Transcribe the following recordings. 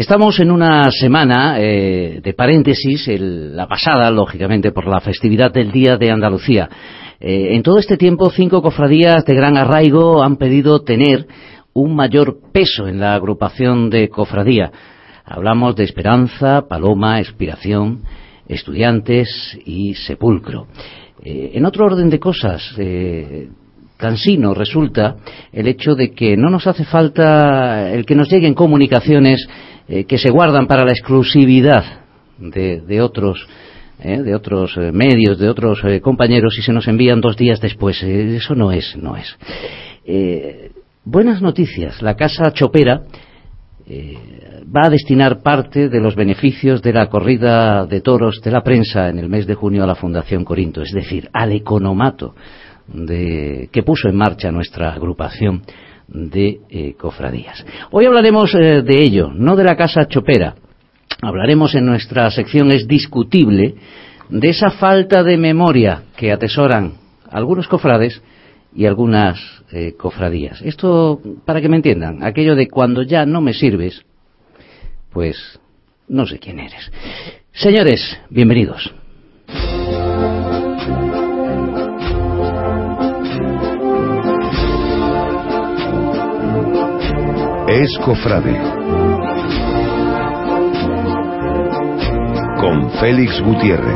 Estamos en una semana eh, de paréntesis, la pasada, lógicamente, por la festividad del Día de Andalucía. Eh, en todo este tiempo, cinco cofradías de gran arraigo han pedido tener un mayor peso en la agrupación de cofradía. Hablamos de Esperanza, Paloma, Expiración, Estudiantes y Sepulcro. Eh, en otro orden de cosas, cansino resulta el hecho de que no nos hace falta el que nos lleguen comunicaciones eh, que se guardan para la exclusividad de, otros eh, de otros eh, medios, de otros compañeros y se nos envían dos días después. eso no es, no es. buenas noticias. La Casa Chopera va a destinar parte de los beneficios de la corrida de toros de la prensa en el mes de junio a la Fundación Corinto, es decir, al economato de, que puso en marcha nuestra agrupación de eh, cofradías. Hoy hablaremos eh, de ello, no de la casa chopera. Hablaremos en nuestra sección Es discutible de esa falta de memoria que atesoran algunos cofrades y algunas eh, cofradías. Esto, para que me entiendan, aquello de cuando ya no me sirves, pues no sé quién eres. Señores, bienvenidos. Es Cofrade. Con Félix Gutiérrez.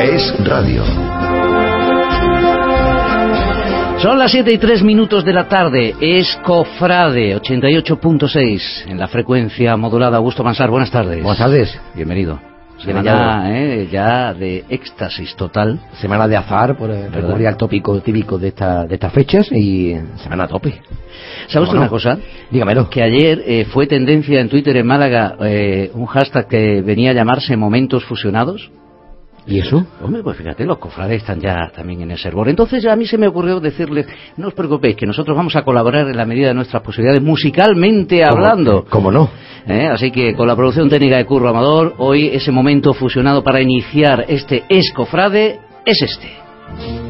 Es Radio. Son las 7 y 3 minutos de la tarde. Es Cofrade 88.6 en la frecuencia modulada. Augusto Mansar, buenas tardes. Buenas tardes. Bienvenido. Semana eh, ya de éxtasis total. Semana de azar, por recurrir al tópico típico de, esta, de estas fechas y semana a tope. ¿Sabes una cosa? Dígamelo. Que ayer eh, fue tendencia en Twitter en Málaga eh, un hashtag que venía a llamarse Momentos Fusionados. ¿Y eso? Hombre, pues fíjate, los cofrades están ya también en el servor. Entonces a mí se me ocurrió decirles, no os preocupéis, que nosotros vamos a colaborar en la medida de nuestras posibilidades, musicalmente hablando. ¿Cómo no? ¿Eh? Así que con la producción técnica de Curro Amador, hoy ese momento fusionado para iniciar este escofrade es este.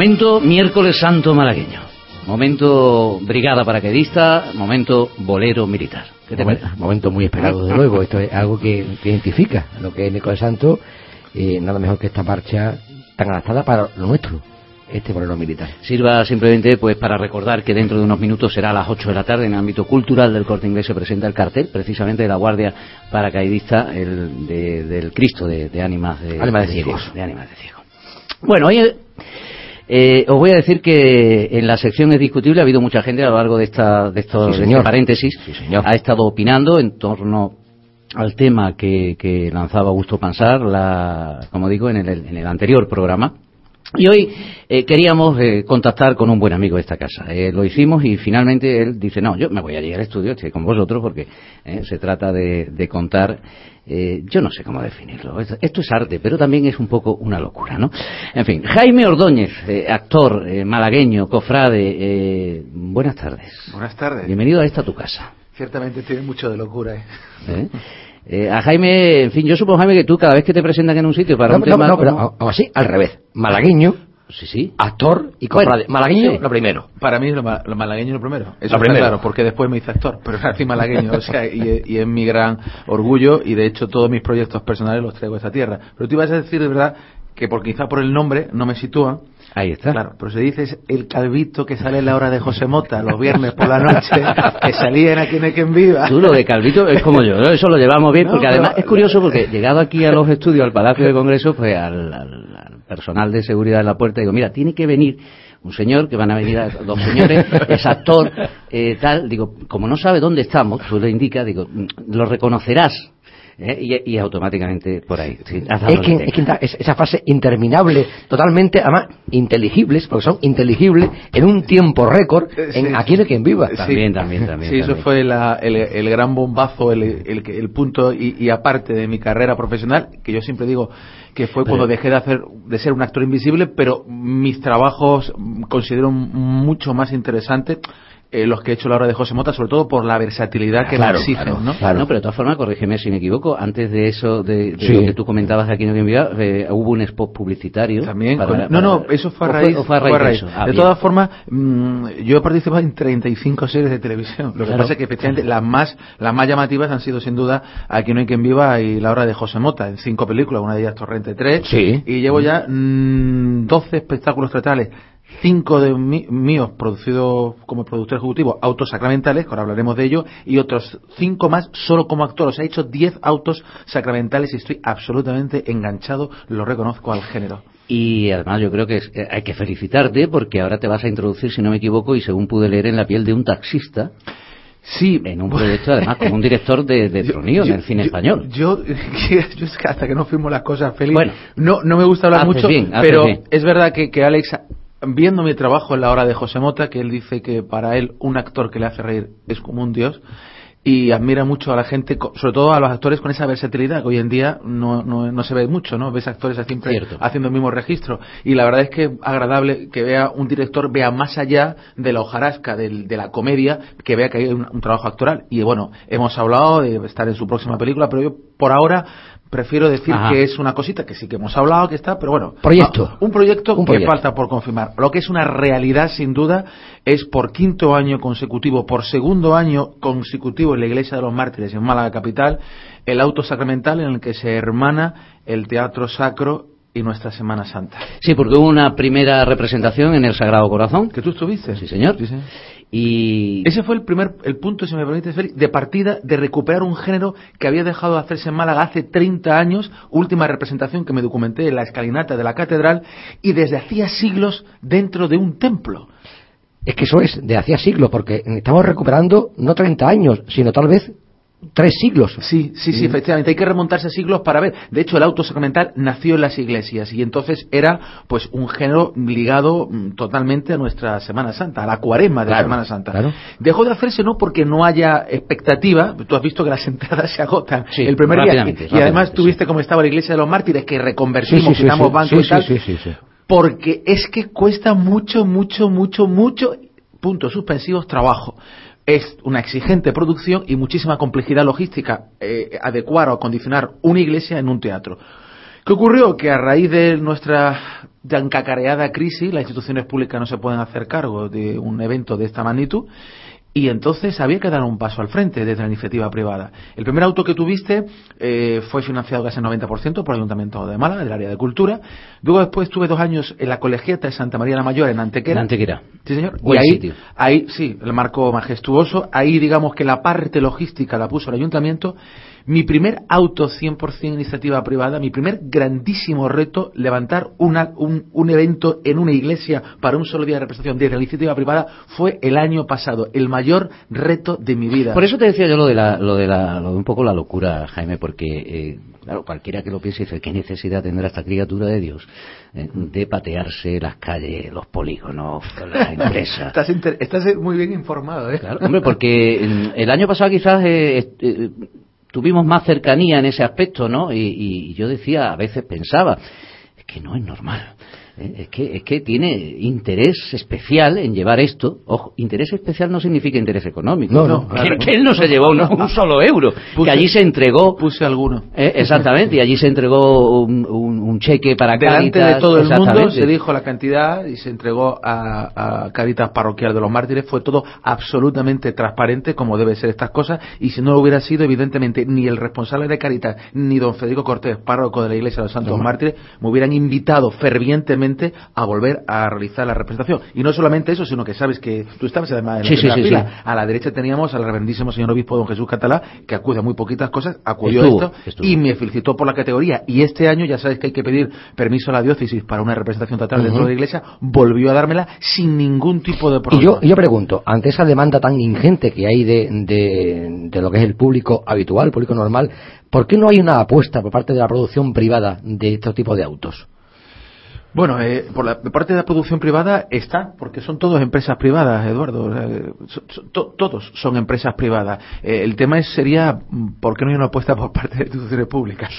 Momento miércoles santo malagueño. Momento brigada paraquedista, momento bolero militar. ¿Qué te momento, momento muy esperado, desde luego. Esto es algo que, identifica lo que es miércoles santo. Eh, nada mejor que esta marcha tan adaptada para lo nuestro este bolero militar. Sirva simplemente pues para recordar que dentro de unos minutos será a las 8 de la tarde en el ámbito cultural del Corte Inglés se presenta el cartel precisamente de la Guardia Paracaidista el, del Cristo de, ánimas de, ánimas de, ciegos. De ánimas de ciegos. Bueno, hoy eh, os voy a decir que en la sección es discutible, ha habido mucha gente a lo largo de, esta, de estos este paréntesis, ha estado opinando en torno al tema que, que lanzaba Augusto Pansar, la, como digo, en el, en el anterior programa. Y hoy eh, queríamos eh, contactar con un buen amigo de esta casa. Eh, lo hicimos y finalmente él dice, no, yo me voy a llegar al estudio, estoy con vosotros porque se trata de, contar, yo no sé cómo definirlo. Esto, es arte, pero también es un poco una locura, ¿no? En fin, Jaime Ordóñez, actor malagueño, cofrade, buenas tardes. Buenas tardes. Bienvenido a esta tu casa. Ciertamente tiene mucho de locura, ¿eh? Eh, a Jaime, en fin, yo supongo, Jaime, que tú cada vez que te presentan en un sitio para un tema... No, pero así, al revés. Malagueño, sí, sí. actor y cofrade. malagueño, lo primero. Para mí lo, lo malagueño lo primero. Eso lo primero. claro, porque después me hice actor, pero nací malagueño, o sea, y, y, es mi gran orgullo, y de hecho todos mis proyectos personales los traigo a esta tierra. Pero tú ibas a decir de verdad que por, quizá por el nombre no me sitúan, Ahí está. Claro, pero se dice el calvito que sale en la hora de José Mota los viernes por la noche, que salía en Aquí hay quien viva. Tú lo de calvito es como yo, eso lo llevamos bien, porque además es curioso porque llegado aquí a los estudios, al Palacio de Congreso, pues al, personal de seguridad en la puerta, digo, mira, tiene que venir un señor, que van a venir dos señores, es actor, eh, tal, digo, como no sabe dónde estamos, tú le indica, digo, lo reconocerás ¿eh? y, automáticamente por ahí. es, que, es, esa fase interminable, totalmente, además, inteligibles, porque son inteligibles en un tiempo récord eh, en Aquí de quien viva. También, también, también. Sí, eso fue el, gran bombazo, el, el, punto y, aparte de mi carrera profesional, que yo siempre digo que fue cuando dejé de hacer de ser un actor invisible, pero mis trabajos considero mucho más interesantes eh, los que he hecho la hora de José Mota, sobre todo por la versatilidad que me exigen, ¿no? Claro. No, pero de todas formas, corrígeme si me equivoco, antes de eso, de, lo que tú comentabas aquí en Envía, eh, hubo un spot publicitario. También, no, no, eso fue a raíz. Fue, a raíz, de, ah, todas formas, mm, yo he participado en 35 series de televisión. Lo que pasa es que efectivamente las más, las más llamativas han sido sin duda Aquí no hay quien viva y La hora de José Mota, en cinco películas, una de ellas Torrente 3. Sí. Y llevo ya mm, 12 espectáculos teatrales cinco de míos producidos como productor ejecutivo, autos sacramentales, ahora hablaremos de ello, y otros cinco más solo como actor. O sea, he hecho diez autos sacramentales y estoy absolutamente enganchado, lo reconozco al género. Y además yo creo que eh, hay que felicitarte porque ahora te vas a introducir, si no me equivoco, y según pude leer, en la piel de un taxista. Sí. En un proyecto, además, como un director de, de Tronío en el cine español. Yo, yo, es que hasta que no fuimos las cosas, Félix, bueno, no, no me gusta hablar mucho, pero es verdad que, que Alex viendo mi trabajo en la hora de José Mota, que él dice que para él un actor que le hace reír es como un dios, y admira mucho a la gente, sobre todo a los actores con esa versatilidad que hoy en día no, no, no se ve mucho, ¿no? Ves actores siempre haciendo el mismo registro. Y la verdad es que es agradable que vea un director, vea más allá de la hojarasca, de, de la comedia, que vea que hay un, un, trabajo actoral. Y bueno, hemos hablado de estar en su próxima película, pero yo por ahora prefiero decir que es una cosita que sí que hemos hablado que está, pero bueno, proyecto, un proyecto que falta por confirmar. Lo que es una realidad sin duda es por quinto año consecutivo, por segundo año consecutivo en la Iglesia de los Mártires en Málaga capital, el auto sacramental en el que se hermana el teatro sacro y nuestra Semana Santa. Sí, porque hubo una primera representación en el Sagrado Corazón. ¿Que tú estuviste? Sí, señor. Sí, y ese fue el primer el punto, si me permite, de partida de recuperar un género que había dejado de hacerse en Málaga hace 30 años, última representación que me documenté en la escalinata de la catedral, y desde hacía siglos dentro de un templo. Es que eso es, de hacía siglos, porque estamos recuperando no 30 años, sino tal vez tres siglos. Sí, sí, sí, efectivamente. Hay que remontarse a siglos para ver. De hecho, el auto sacramental nació en las iglesias y entonces era, pues, un género ligado mm, totalmente a nuestra Semana Santa, a la cuaresma de la Semana Santa. Dejó de hacerse no porque no haya expectativa. Tú has visto que las entradas se agotan el primer día. Y, además tuviste cómo estaba la iglesia de los mártires que reconvertimos, quitamos bancos y tal. Porque es que cuesta mucho, mucho, mucho, mucho puntos suspensivos trabajo es una exigente producción y muchísima complejidad logística eh, adecuar o acondicionar una iglesia en un teatro. ¿Qué ocurrió? Que a raíz de nuestra tan cacareada crisis, las instituciones públicas no se pueden hacer cargo de un evento de esta magnitud y entonces había que dar un paso al frente desde la iniciativa privada. El primer auto que tuviste eh, fue financiado casi el 90% por el Ayuntamiento de Málaga, del área de cultura. Luego después tuve dos años en la colegiata de Santa María la Mayor, en Antequera. En Antequera. Sí, señor. y ahí, ahí, sí, el marco majestuoso. Ahí, digamos que la parte logística la puso el Ayuntamiento mi primer auto 100% iniciativa privada, mi primer grandísimo reto, levantar una, un, un, evento en una iglesia para un solo día de representación desde la iniciativa privada, fue el año pasado, el mayor reto de mi vida. Por eso te decía yo lo de, la, lo de, la, lo de un poco la locura, Jaime, porque, eh, claro, cualquiera que lo piense dice, ¿qué necesidad tendrá esta criatura de Dios eh, de patearse las calles, los polígonos, las empresas? estás, estás, muy bien informado, ¿eh? Claro, hombre, porque el año pasado quizás... Eh, eh tuvimos más cercanía en ese aspecto, ¿no? Y, yo decía, a veces pensaba, es que no es normal. ¿Eh? Es que, es que tiene interés especial en llevar esto. Ojo, interés especial no significa interés económico. No, no. Que, él no se llevó un, solo euro. que allí se entregó. Puse alguno. ¿eh? exactamente, y allí se entregó un, cheque para Delante de todo el mundo se dijo la cantidad y se entregó a, a Caritas Parroquial de los Mártires. Fue todo absolutamente transparente, como debe ser estas cosas. Y si no lo hubiera sido, evidentemente, ni el responsable de Caritas, ni don Federico Cortés, párroco de la Iglesia de los Santos Mártires, me hubieran invitado fervientemente a volver a realizar la representación. Y no solamente eso, sino que sabes que tú estabas además en la fila. A la derecha teníamos al reverendísimo señor obispo don Jesús Catalá, que acude a muy poquitas cosas, acudió a esto y me felicitó por la categoría. Y este año, ya sabes que hay que pedir permiso a la diócesis para una representación total dentro de la iglesia, volvió a dármela sin ningún tipo de problema. Y yo, yo pregunto, ante esa demanda tan ingente que hay de, de, de lo que es el público habitual, el público normal, ¿por qué no hay una apuesta por parte de la producción privada de este tipo de autos? Bueno, eh, por la parte de la producción privada está, porque son todas empresas privadas, Eduardo. todos son empresas privadas. Eh, el tema es, sería, ¿por qué no hay una apuesta por parte de instituciones públicas?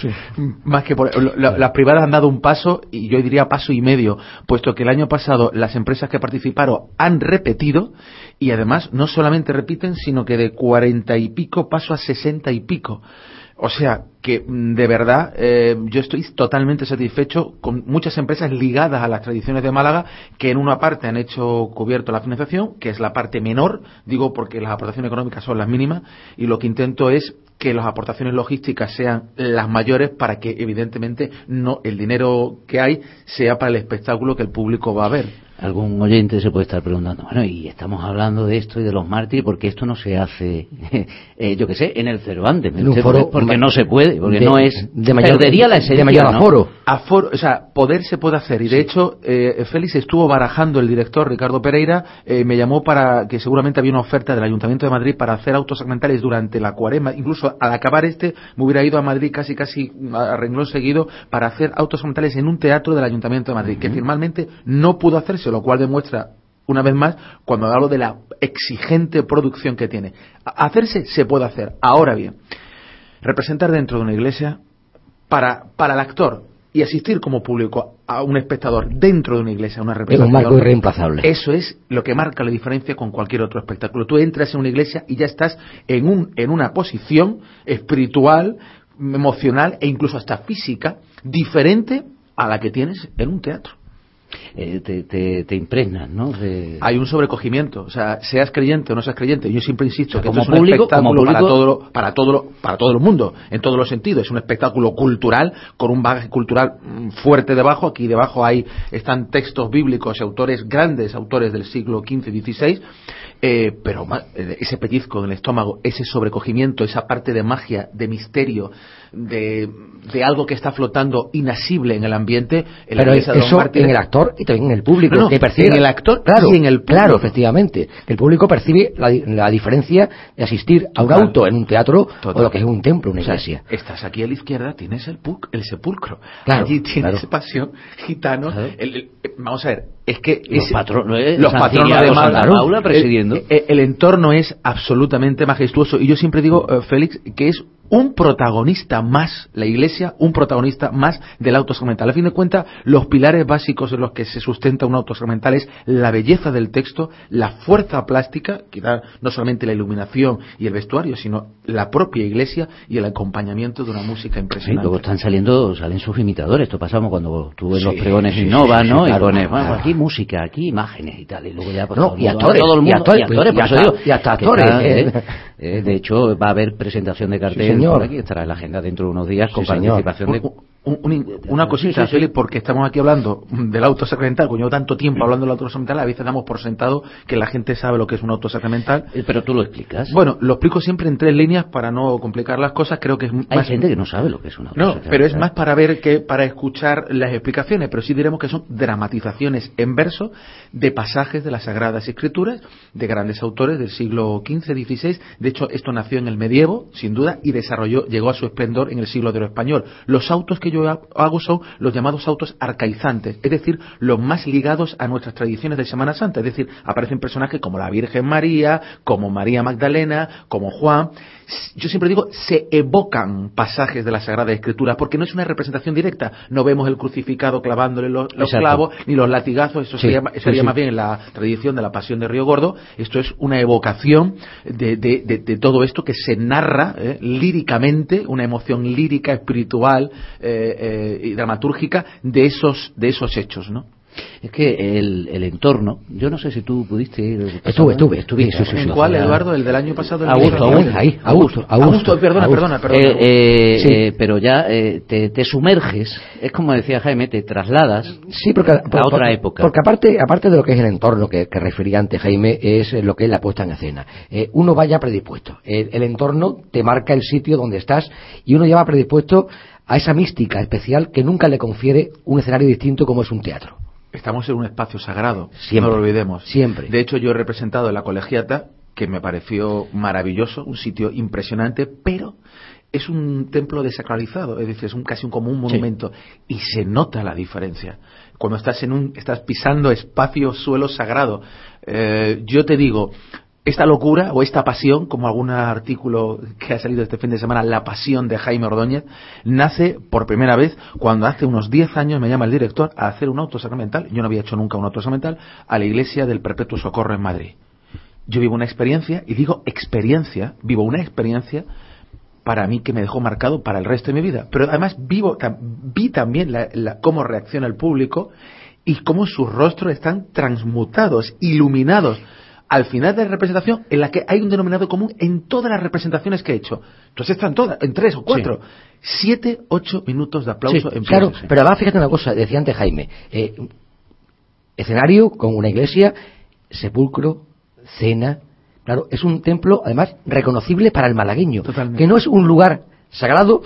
Más que por, las privadas han dado un paso, y yo diría paso y medio, puesto que el año pasado las empresas que participaron han repetido, y además no solamente repiten, sino que de cuarenta y pico paso a sesenta y pico. O sea, que mm, de verdad eh, yo estoy totalmente satisfecho con muchas empresas ligadas a las tradiciones de Málaga que en una parte han hecho cubierto la financiación, que es la parte menor, digo porque las aportaciones económicas son las mínimas, y lo que intento es que las aportaciones logísticas sean las mayores para que evidentemente no el dinero que hay sea para el espectáculo que el público va a ver. Algún oyente se puede estar preguntando, bueno, y estamos hablando de esto y de los mártires, porque esto no se hace, eh, yo qué sé, en el Cervantes, en un foro, porque no se puede, porque no es, de mayor, perdería la esencia, de mayor aforo. aforo. O sea, poder se puede hacer, y de hecho, eh, Félix estuvo barajando, el director Ricardo Pereira, eh, me llamó para que seguramente había una oferta del Ayuntamiento de Madrid para hacer autos segmentales durante la cuarema, incluso al acabar este, me hubiera ido a Madrid casi casi a renglón seguido para hacer autos segmentales en un teatro del Ayuntamiento de Madrid, que finalmente no pudo hacerse lo cual demuestra una vez más cuando hablo de la exigente producción que tiene. Hacerse se puede hacer. Ahora bien, representar dentro de una iglesia para, para el actor y asistir como público a un espectador dentro de una iglesia, una representación. Es un marco irreemplazable. Eso es lo que marca la diferencia con cualquier otro espectáculo. Tú entras en una iglesia y ya estás en, un, en una posición espiritual, emocional e incluso hasta física diferente a la que tienes en un teatro. Eh, te, te, impregnan, ¿no? Hay un sobrecogimiento, o sea, seas creyente o no seas creyente, yo siempre insisto que como es un espectáculo para todo, para todo, para todo el mundo, en todos los sentidos, es un espectáculo cultural con un bagaje cultural mm, fuerte debajo, aquí debajo hay están textos bíblicos y autores grandes, autores del siglo XV y XVI, eh, pero eh, ese pellizco en el estómago, ese sobrecogimiento, esa parte de magia, de misterio, de, algo que está flotando inasible en el ambiente. En Pero eso en el actor y también en el público. que percibe, en el actor claro, y en el público. Claro, efectivamente. El público percibe la, diferencia de asistir a un auto en un teatro o lo que es un templo, una iglesia. estás aquí a la izquierda, tienes el, el sepulcro. Allí tienes pasión, gitano. vamos a ver, es que los, es, patrones, los patronos de presidiendo. El, el, entorno es absolutamente majestuoso y yo siempre digo, uh, Félix, que es un protagonista más, la Iglesia, un protagonista más del auto sacramental. A fin de cuentas, los pilares básicos en los que se sustenta un auto sacramental es la belleza del texto, la fuerza plástica, que da no solamente la iluminación y el vestuario, sino la propia Iglesia y el acompañamiento de una música impresionante. luego están saliendo, salen sus imitadores. Esto pasamos cuando tuve los pregones sí, Innova, ¿no? y pones, bueno, aquí música, aquí imágenes y tal. Y luego ya, pues, no, y actores, todo el mundo, y actores, y actores, y hasta, digo, y hasta actores. ¿eh? Eh, de hecho, va a haber presentación de cartel sí, por aquí, estará en la agenda dentro de unos días con Sí, señor. participación de... Un- un- una cosita, Sí, porque estamos aquí hablando del auto sacramental, como llevo tanto tiempo hablando del auto sacramental, a veces damos por sentado que la gente sabe lo que es un auto sacramental. Eh, Pero tú lo explicas. Bueno, lo explico siempre en tres líneas para no complicar las cosas, creo que es Hay más... gente que no sabe lo que es una No, pero es más para ver que para escuchar las explicaciones, pero sí diremos que son dramatizaciones en verso de pasajes de las Sagradas Escrituras de grandes autores del siglo XV, XVI. De hecho, esto nació en el medievo, sin duda, y desarrolló, llegó a su esplendor en el siglo de oro español. Los autos que yo ha- hago son los llamados autos arcaizantes, es decir, los más ligados a nuestras tradiciones de Semana Santa. Es decir, aparecen personajes como la Virgen María, como María Magdalena, como Juan. Yo siempre digo, se evocan pasajes de la Sagrada Escritura, porque no es una representación directa. No vemos el crucificado clavándole los, clavos, ni los latigazos, eso Sí, sería, sí, sería sí. más bien en la tradición de la Pasión de Río Gordo. Esto es una evocación de, de- de- de todo esto que se narra eh, líricamente, una emoción lírica, espiritual eh, eh, y dramatúrgica de esos, de esos hechos, ¿no? Es que el, el entorno, yo no sé si tú pudiste ir. Estuve, estuve, sí, sí, sí, ¿En cuál, Eduardo? ¿El del año pasado? Augusto, Augusto, ahí, Augusto, Augusto, perdona, perdona, perdona. Eh, eh, eh, pero ya eh, te, te sumerges, es como decía Jaime, te trasladas Sí, porque, por- a otra época. Porque aparte, aparte de lo que es el entorno que, que refería antes Jaime, es lo que es la puesta en escena. Eh, uno vaya predispuesto. El, el entorno te marca el sitio donde estás y uno ya va predispuesto a esa mística especial que nunca le confiere un escenario distinto como es un teatro. Estamos en un espacio sagrado, Siempre. no lo olvidemos. Siempre. De hecho, yo he representado en la colegiata, que me pareció maravilloso, un sitio impresionante, pero es un templo desacralizado, es decir, es un, casi un, como un monumento, y se nota la diferencia. Cuando estás en un, estás pisando espacio, suelo sagrado. Eh, yo te digo, esta locura o esta pasión, como algún artículo que ha salido este fin de semana, La pasión de Jaime Ordóñez, nace por primera vez cuando hace unos 10 años me llama el director a hacer un auto sacramental, yo no había hecho nunca un auto sacramental, a la iglesia del Perpetuo Socorro en Madrid. Yo vivo una experiencia, y digo experiencia, vivo una experiencia para mí que me dejó marcado para el resto de mi vida. Pero además vivo, vi también la- la- cómo reacciona el público y cómo sus rostros están transmutados, iluminados. Al final de la representación, en la que hay un denominador común en todas las representaciones que he hecho. Entonces están todas, en tres o cuatro. Siete, ocho minutos de aplauso Sí, en claro, pero además fíjate una cosa, decía antes Jaime, eh, escenario con una iglesia, sepulcro, cena, claro, es un templo además reconocible para el malagueño, Totalmente. que no es un lugar sagrado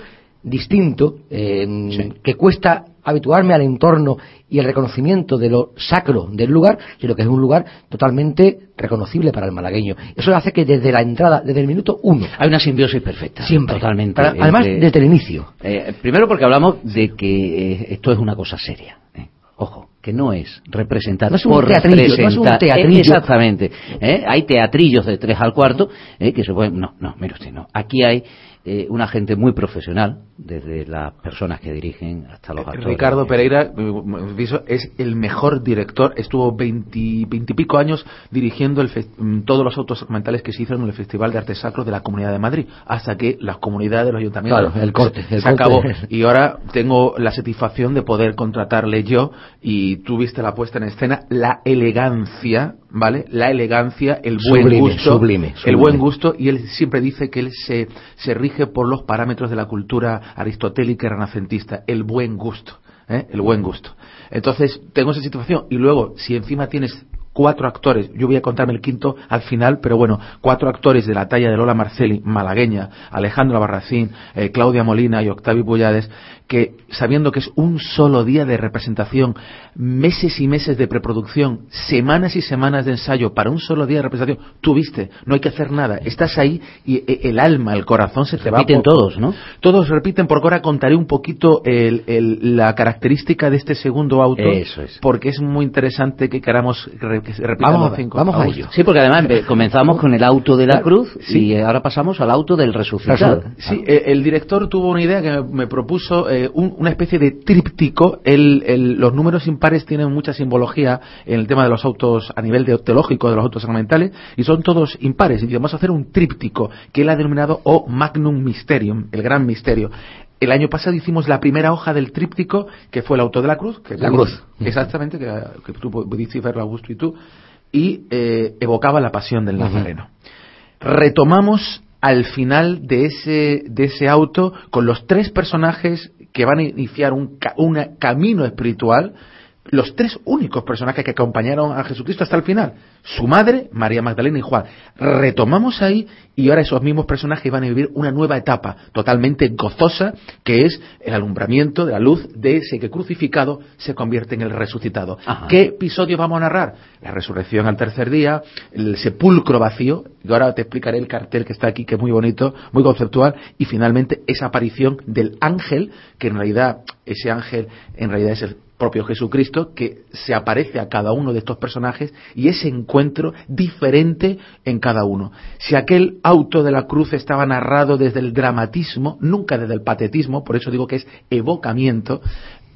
distinto, eh, Sí. que cuesta habituarme al entorno y el reconocimiento de lo sacro del lugar, sino que es un lugar totalmente reconocible para el malagueño. Eso hace que desde la entrada, desde el minuto uno, Hay una simbiosis perfecta. siempre, Totalmente. para- además entre- desde el inicio, Eh, primero porque hablamos de que eh, esto es una cosa seria. eh. Ojo, que no es representar No es un por teatrillo, no es un representar. teatrillo. Exactamente. eh. Hay teatrillos de tres al cuarto eh, que se pueden... No, no, mire usted, no. Aquí hay eh, una gente muy profesional, desde las personas que dirigen hasta los actores. Ricardo Pereira eh, es el mejor director. Estuvo veintipico años dirigiendo el mm, todos los autos sacramentales que se hicieron en el Festival de Arte Sacro de la Comunidad de Madrid, hasta que las comunidades, los ayuntamientos, Claro, el corte, se, el se corte. acabó. Y ahora tengo la satisfacción de poder contratarle yo y tú viste la puesta en escena, la elegancia, ¿vale? La elegancia, el buen Sublime, gusto, sublime, el buen gusto y él siempre dice que él se, se rige por los parámetros de la cultura aristotélica y renacentista, el buen gusto, ¿eh? el buen gusto. Entonces, tengo esa situación y luego, si encima tienes cuatro actores, yo voy a contarme el quinto al final, pero bueno, cuatro actores de la talla de Lola Marceli, malagueña, Alejandro Barracín, eh, Claudia Molina y Octavio Bullades, que sabiendo que es un solo día de representación, meses y meses de preproducción, semanas y semanas de ensayo para un solo día de representación, tú viste, no hay que hacer nada, estás ahí y eh, el alma, el corazón se te va. Repiten todos, ¿no? Todos repiten, porque ahora contaré un poquito la característica de este segundo auto, Eso es. porque es muy interesante que queramos que se repitan vamos, los cinco. Vamos a ello. Sí, porque además comenzamos con el auto de la cruz y ahora pasamos al auto del resucitado. Sí, eh, el director tuvo una idea que me propuso eh, una especie de tríptico. El, los números impares tienen mucha simbología en el tema de los autos a nivel de teológico, de los autos sacramentales, y son todos impares. Y vamos a hacer un tríptico que él ha denominado O Magnum Mysterium, el gran misterio. El año pasado hicimos la primera hoja del tríptico, que fue el auto de la cruz. Que la cruz. Exactamente, que, que tú pudiste verlo, Augusto y tú. Y eh, evocaba la pasión del Nazareno. Retomamos al final de ese, de ese auto con los tres personajes que van a iniciar un, un camino espiritual, los tres únicos personajes que acompañaron a Jesucristo hasta el final, su madre, María Magdalena y Juan. Retomamos ahí y ahora esos mismos personajes van a vivir una nueva etapa totalmente gozosa, que es el alumbramiento de la luz de ese que crucificado se convierte en el resucitado. ¿Qué episodio vamos a narrar? La resurrección al tercer día, el sepulcro vacío, y ahora te explicaré el cartel que está aquí, que es muy bonito, muy conceptual, y finalmente esa aparición del ángel, que en realidad ese ángel en realidad es el propio Jesucristo que se aparece a cada uno de estos personajes y ese encuentro diferente en cada uno. Si aquel auto de la cruz estaba narrado desde el dramatismo, nunca desde el patetismo, por eso digo que es evocamiento,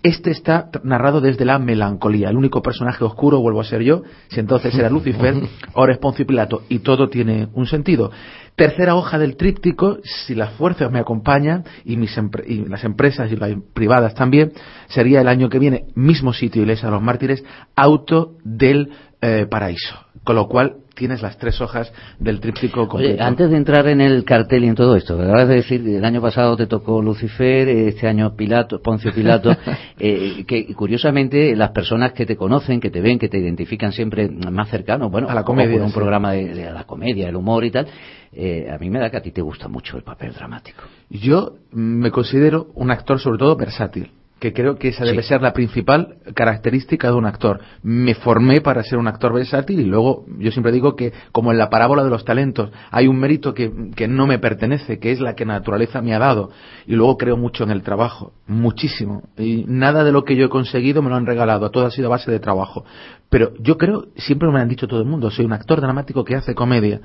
este está narrado desde la melancolía. El único personaje oscuro vuelvo a ser yo. Si entonces era Lucifer, ahora es Poncio Pilato. Y todo tiene un sentido. Tercera hoja del tríptico, si las fuerzas me acompañan y, mis y las empresas y las privadas también, sería el año que viene, mismo sitio, Iglesia de los Mártires, auto del eh, paraíso. Con lo cual tienes las tres hojas del tríptico completo. antes de entrar en el cartel y en todo esto, acabas de decir, el año pasado te tocó Lucifer, este año Pilato, Poncio Pilato, eh, que curiosamente las personas que te conocen, que te ven, que te identifican siempre más cercano, bueno, a la comedia, un programa de, la comedia, el humor y tal, eh, a mí me da que a ti te gusta mucho el papel dramático. Yo me considero un actor sobre todo versátil que creo que esa debe ser la principal característica de un actor. Me formé para ser un actor versátil y luego yo siempre digo que, como en la parábola de los talentos, hay un mérito que, que no me pertenece, que es la que naturaleza me ha dado. Y luego creo mucho en el trabajo, muchísimo. Y nada de lo que yo he conseguido me lo han regalado, todo ha sido a base de trabajo. Pero yo creo, siempre me han dicho todo el mundo, soy un actor dramático que hace comedia.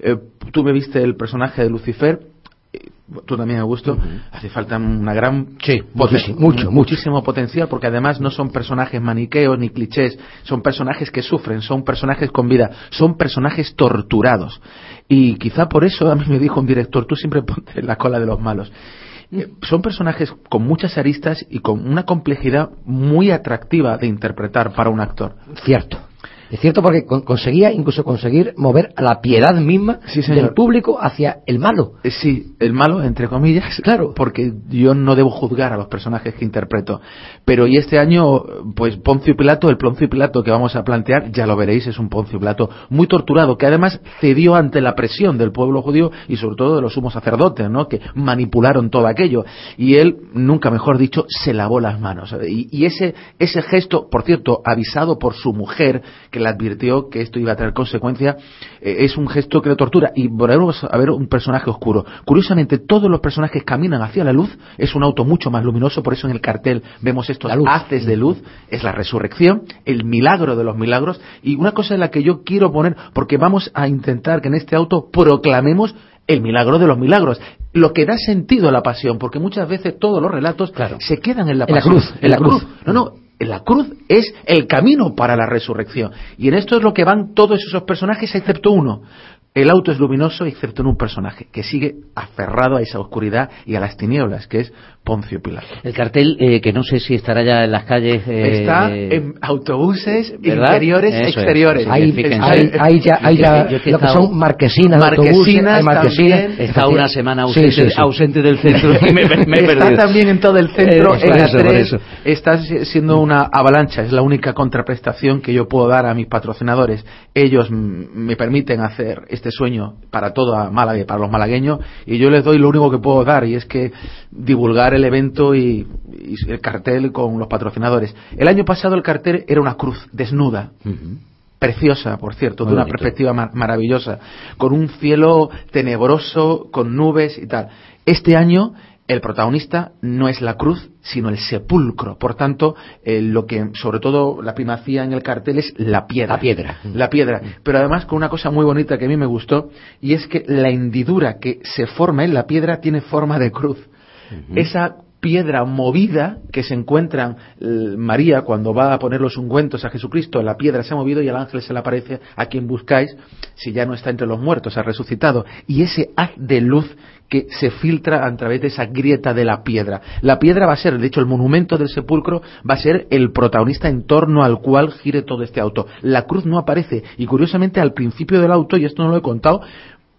Eh, tú me viste el personaje de Lucifer, tú también, Augusto, hace falta una gran... Sí, mucho, muchísimo potencial, porque además no son personajes maniqueos ni clichés, son personajes que sufren, son personajes con vida, son personajes torturados. Y quizá por eso a mí me dijo un director, tú siempre ponte en la cola de los malos. Eh, son personajes con muchas aristas y con una complejidad muy atractiva de interpretar para un actor. Cierto. Es cierto porque conseguía incluso conseguir mover a la piedad misma del público hacia el malo. Eh, sí, el malo, entre comillas, claro, porque yo no debo juzgar a los personajes que interpreto. Pero y este año, pues Poncio Pilato, el Poncio Pilato que vamos a plantear, ya lo veréis, es un Poncio Pilato muy torturado, que además cedió ante la presión del pueblo judío y sobre todo de los sumos sacerdotes, ¿no? Que manipularon todo aquello. Y él, nunca mejor dicho, se lavó las manos. Y, y ese, ese gesto, por cierto, avisado por su mujer, que le advirtió que esto iba a tener consecuencia, eh, es un gesto que le tortura. Y volvemos a ver un personaje oscuro. Curiosamente, todos los personajes caminan hacia la luz, es un auto mucho más luminoso, por eso en el cartel vemos estos haces de luz, es la resurrección, el milagro de los milagros, y una cosa en la que yo quiero poner, porque vamos a intentar que en este auto proclamemos el milagro de los milagros, lo que da sentido a la pasión, porque muchas veces todos los relatos se quedan en la pasión. cruz, en la cruz. No, no, la cruz es el camino para la resurrección. Y en esto es lo que van todos esos personajes, excepto uno. El auto es luminoso excepto en un personaje que sigue aferrado a esa oscuridad y a las tinieblas, que es Poncio Pilato. El cartel, eh, que no sé si estará ya en las calles. Eh, Está en autobuses interiores, exteriores. Hay, ya, hay ya lo que son marquesinas, marquesinas, marquesinas Está una semana ausente, ausente del centro y me, me Está también en todo el centro, eh, en la Está siendo una avalancha, es la única contraprestación que yo puedo dar a mis patrocinadores. Ellos me permiten hacer este sueño para toda Málaga y para los malagueños y yo les doy lo único que puedo dar y es que divulgar el evento y, el cartel con los patrocinadores. El año pasado el cartel era una cruz desnuda. Preciosa, por cierto, de una perspectiva maravillosa, con un cielo tenebroso, con nubes y tal. Este año el protagonista no es la cruz, sino el sepulcro. Por tanto, eh, lo que sobre todo la primacía en el cartel es la piedra. La piedra. La piedra. Pero además con una cosa muy bonita que a mí me gustó, y es que la hendidura que se forma en la piedra tiene forma de cruz. Esa piedra movida que se encuentra María cuando va a poner los ungüentos a Jesucristo, la piedra se ha movido y el ángel se le aparece a quien buscáis, si ya no está entre los muertos, ha resucitado. Y ese haz de luz que se filtra a través de esa grieta de la piedra. La piedra va a ser, de hecho, el monumento del sepulcro va a ser el protagonista en torno al cual gire todo este auto. La cruz no aparece y curiosamente al principio del auto, y esto no lo he contado,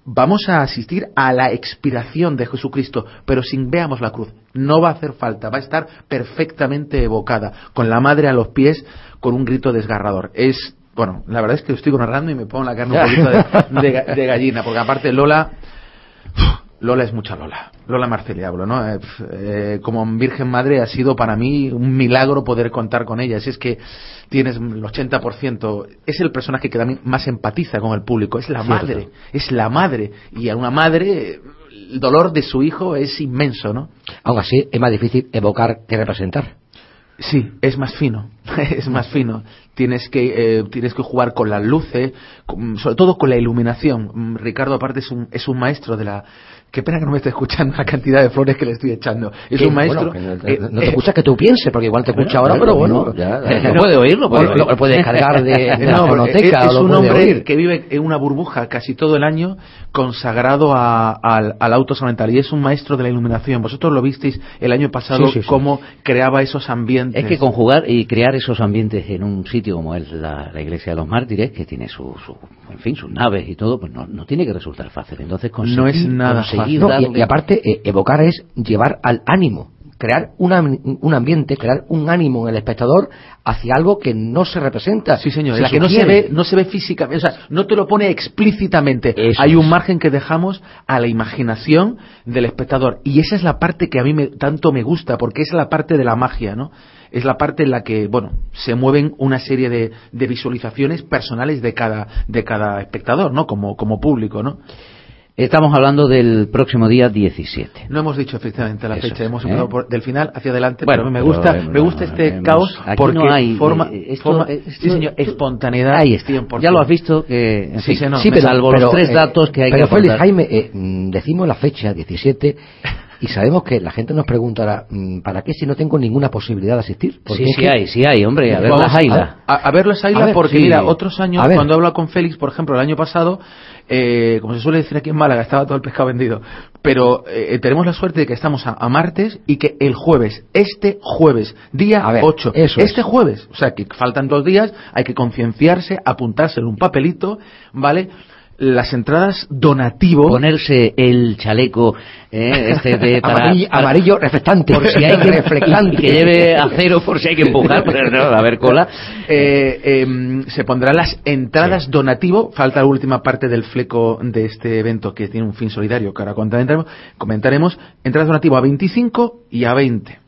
vamos a asistir a la expiración de Jesucristo, pero sin veamos la cruz. No va a hacer falta, va a estar perfectamente evocada, con la madre a los pies, con un grito desgarrador. Es, bueno, la verdad es que estoy narrando y me pongo la carne un poquito de, gallina, porque aparte Lola, Lola es mucha Lola. Lola Marceli hablo, ¿no? Eh, eh, como Virgen Madre ha sido para mí un milagro poder contar con ella. Si es que tienes el 80%, es el personaje que también más empatiza con el público. Es la madre, es la madre. Y a una madre el dolor de su hijo es inmenso, ¿no? Aún así, es más difícil evocar que representar. Sí, es más fino, es más fino. Tienes que, eh, tienes que jugar con las luces, sobre todo con la iluminación. Mm, Ricardo, aparte, es un, es un maestro de la, Qué pena que no me esté escuchando la cantidad de flores que le estoy echando. Es un maestro. no, te eh, escucha que tú pienses, porque igual te escucha ahora, pero bueno. Ya, puede oírlo, puede lo, puede descargar de, la fonoteca. Es, un hombre que vive en una burbuja casi todo el año, consagrado al, auto mental. Y es un maestro de la iluminación. Vosotros lo visteis el año pasado, cómo creaba esos ambientes. Es que conjugar y crear esos ambientes en un sitio como es la, iglesia de los mártires, que tiene su, en fin, sus naves y todo, pues no, no tiene que resultar fácil. Entonces, no es nada y, aparte, eh, evocar es llevar al ánimo, crear un ambiente, crear un ánimo en el espectador hacia algo que no se representa. Sí, señor, la que no se ve, no se ve físicamente, o sea, no te lo pone explícitamente. Hay un margen que dejamos a la imaginación del espectador y esa es la parte que a mí me, tanto me gusta porque es la parte de la magia, ¿no? Es la parte en la que, bueno, se mueven una serie de, de visualizaciones personales de cada, de cada espectador, ¿no? Como, como público, ¿no? Estamos hablando del próximo día 17. No hemos dicho efectivamente la fecha, hemos empezado ¿eh? del final hacia adelante, bueno, pero me gusta, me gusta este caos porque no hay forma, eh, forma sí señor, espontaneidad ahí Ya lo has visto que sí, sí, pero, salvo los tres eh, datos que hay pero que Félix, Jaime, mm, decimos la fecha 17 y sabemos que la gente nos preguntará mm, ¿para qué si no tengo ninguna posibilidad de asistir? sí, sí hay, sí hay, hombre, a ver las Aila. A, ver las Aila porque mira, otros años, cuando hablo con Félix, por ejemplo, el año pasado eh, como se suele decir aquí en Málaga, estaba todo el pescado vendido. Pero eh, tenemos la suerte de que estamos a, martes y que el jueves, este jueves, día 8, este jueves, o sea que faltan dos días, hay que concienciarse, apuntarse en un papelito, ¿vale? Las entradas donativo. Ponerse el chaleco eh, este de amarillo, reflectante. Por si hay que reflectante. que lleve acero por si hay que empujar, pero no, a ver cola. Eh, em, se pondrán las entradas donativo. Falta la última parte del fleco de este evento que tiene un fin solidario que ahora comentaremos. comentaremos entradas donativo a 25 y a 20.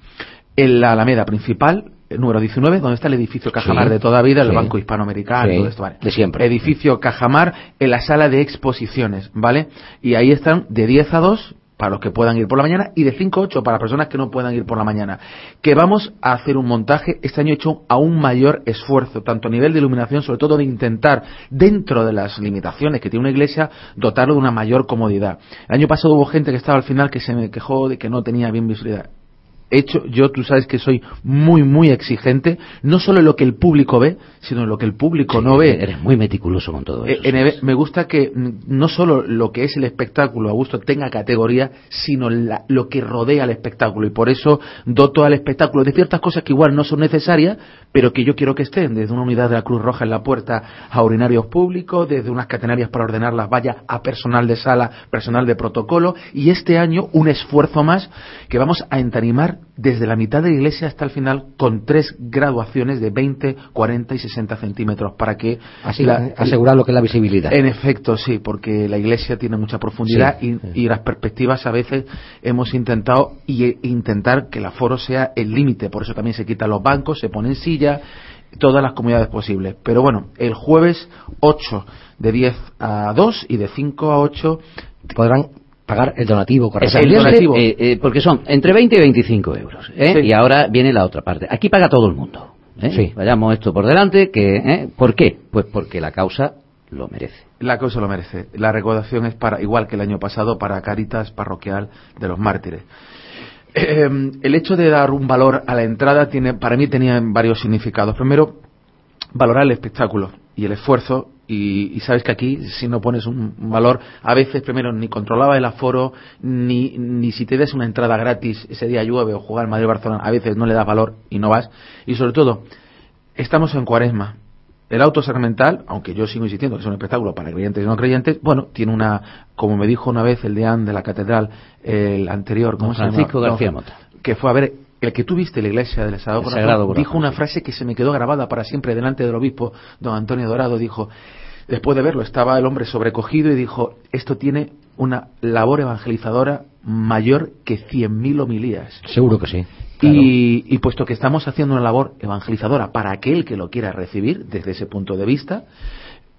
En la Alameda principal, número 19, donde está el edificio Cajamar de toda vida, el Banco Hispanoamericano, todo esto, De siempre. Edificio Cajamar en la sala de exposiciones, ¿vale? Y ahí están de 10 a 2 para los que puedan ir por la mañana y de 5 a 8 para personas que no puedan ir por la mañana. Que vamos a hacer un montaje este año hecho aún mayor esfuerzo, tanto a nivel de iluminación, sobre todo de intentar, dentro de las limitaciones que tiene una iglesia, dotarlo de una mayor comodidad. El año pasado hubo gente que estaba al final que se me quejó de que no tenía bien visibilidad hecho, yo tú sabes que soy muy, muy exigente, no solo en lo que el público ve, sino en lo que el público no ve. Eres muy meticuloso con todo eso. Eh, me gusta que no solo lo que es el espectáculo, Augusto, tenga categoría, sino lo que rodea al espectáculo. Y por eso doto al espectáculo de ciertas cosas que igual no son necesarias, pero que yo quiero que estén, desde una unidad de la Cruz Roja en la puerta a urinarios públicos, desde unas catenarias para ordenar las vallas a personal de sala, personal de protocolo, y este año un esfuerzo más que vamos a entanimar desde la mitad de la iglesia hasta el final con tres graduaciones de 20, 40 y 60 centímetros para que Así, asegurar lo que es la visibilidad. En efecto, sí, porque la iglesia tiene mucha profundidad y, y, las perspectivas a veces hemos intentado y e, intentar que el aforo sea el límite, por eso también se quitan los bancos, se ponen sillas, todas las comunidades posibles. Pero bueno, el jueves 8 de 10 a 2 y de 5 a 8 podrán pagar el donativo correspondiente. Eh, eh, porque son entre 20 y 25 euros. ¿eh? Y ahora viene la otra parte. Aquí paga todo el mundo. Sí. Vayamos esto por delante. que ¿Por qué? Pues porque la causa lo merece. La causa lo merece. La recaudación es para, igual que el año pasado, para Caritas Parroquial de los Mártires. el hecho de dar un valor a la entrada tiene, para mí tenía varios significados. Primero, valorar el espectáculo y el esfuerzo y, sabes que aquí si no pones un valor a veces primero ni controlaba el aforo ni, ni si te des una entrada gratis ese día llueve o jugar Madrid Barcelona a veces no le das valor y no vas. Y sobre todo estamos en cuaresma. El auto sacramental aunque yo sigo insistiendo que es un espectáculo para creyentes y no creyentes bueno tiene una como me dijo una vez el deán de la catedral el anterior ¿cómo Francisco García Mota. que fue a ver el que tú viste en la iglesia del Sagrado, dijo una frase que se me quedó grabada para siempre delante del obispo, don Antonio Dorado, dijo, después de verlo, estaba el hombre sobrecogido y dijo, esto tiene una labor evangelizadora mayor que cien mil homilías. Seguro que sí. Y, y, puesto que estamos haciendo una labor evangelizadora para aquel que lo quiera recibir desde ese punto de vista,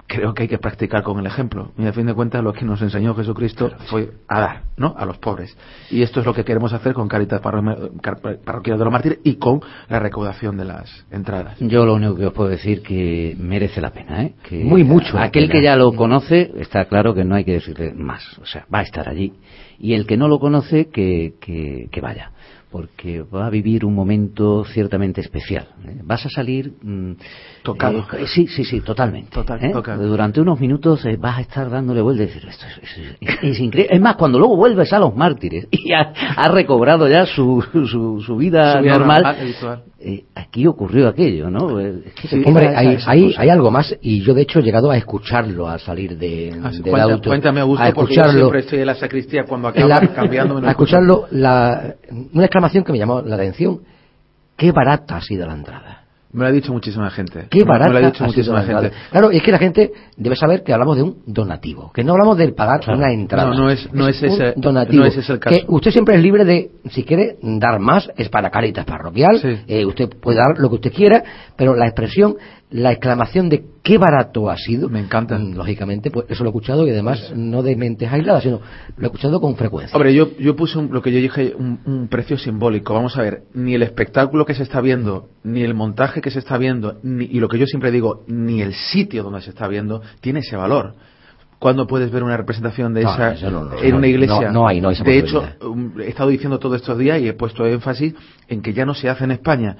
creo que hay que practicar con el ejemplo. Y a fin de cuentas lo que nos enseñó Jesucristo fue a dar, ¿no? A los pobres. Y esto es lo que queremos hacer con Caritas Parroquial de los Mártires y con la recaudación de las entradas. Yo lo único que os puedo decir que merece la pena, ¿eh? Que Muy mucho. Aquel que ya lo conoce, está claro que no hay que decirle más. O sea, va a estar allí. Y el que no lo conoce, que, que, que vaya porque va a vivir un momento ciertamente especial. ¿eh? Vas a salir mm, tocado. Eh, sí, sí, sí, totalmente. ¿eh? Durante unos minutos vas a estar dándole vuelta y decir, esto es, increíble. Es más, cuando luego vuelves a los mártires y ha, recobrado ya su, su, vida, normal, aquí ocurrió aquello, ¿no? hombre, hay, hay, hay, algo más y yo de hecho he llegado a escucharlo al salir de, ah, del auto. Cuéntame, Augusto, a escucharlo, porque yo siempre estoy en la sacristía cuando acaba cambiando. A escucharlo, la, una exclamación que me llamó la atención. Qué barata ha sido la entrada. Me lo ha dicho muchísima gente. Qué barata me lo ha dicho muchísima gente. Claro, es que la gente debe saber que hablamos de un donativo, que no hablamos de pagar una entrada. No, no es, no es, ese, donativo. No es ese el caso. Que usted siempre es libre de, si quiere dar más, es para Caritas Parroquial, eh, usted puede dar lo que usted quiera, pero la expresión la exclamación de qué barato ha sido. Me encanta. Mm, lógicamente, pues eso lo he escuchado y además no de mentes aisladas, sino lo he escuchado con frecuencia. Hombre, yo, yo puse lo que yo dije, un, precio simbólico. Vamos a ver, ni el espectáculo que se está viendo, ni el montaje que se está viendo, ni, y lo que yo siempre digo, ni el sitio donde se está viendo, tiene ese valor. ¿Cuándo puedes ver una representación de esa en una iglesia? No, hay, no hay De hecho, um, he estado diciendo todos estos días y he puesto énfasis en que ya no se hace en España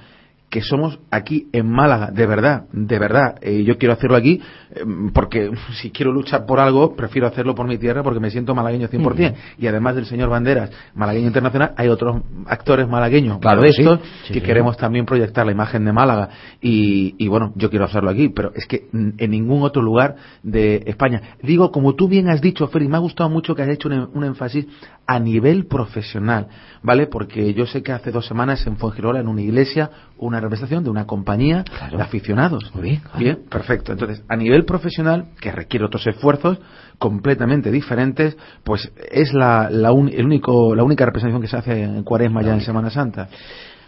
que somos aquí en Málaga, de verdad, de verdad. Eh, yo quiero hacerlo aquí eh, porque si quiero luchar por algo, prefiero hacerlo por mi tierra porque me siento malagueño 100%. Y además del señor Banderas, malagueño internacional, hay otros actores malagueños, claro, estos, que queremos también proyectar la imagen de Málaga. Y, y, bueno, yo quiero hacerlo aquí, pero es que en ningún otro lugar de España. Digo, como tú bien has dicho, Félix, me ha gustado mucho que has hecho un, énfasis a nivel profesional, ¿vale? Porque yo sé que hace dos semanas en Fuengirola, en una iglesia, una representación de una compañía de aficionados. Muy bien, perfecto. Entonces, a nivel profesional, que requiere otros esfuerzos completamente diferentes, pues es la, la, el único, la única representación que se hace en Cuaresma ya en Semana Santa.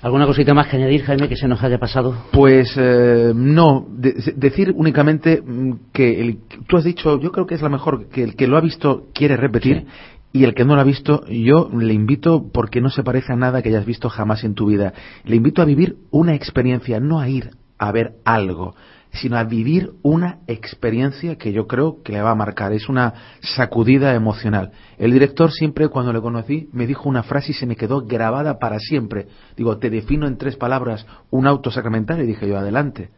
¿Alguna cosita más que añadir, Jaime, que se nos haya pasado? Pues eh, no, decir únicamente mm, que el, tú has dicho, yo creo que es la mejor, que el que lo ha visto quiere repetir y el que no lo ha visto, yo le invito, porque no se parece a nada que hayas visto jamás en tu vida, le invito a vivir una experiencia, no a ir a ver algo, sino a vivir una experiencia que yo creo que le va a marcar. Es una sacudida emocional. El director siempre cuando le conocí me dijo una frase y se me quedó grabada para siempre. Digo, te defino en tres palabras un auto sacramental y dije yo, adelante.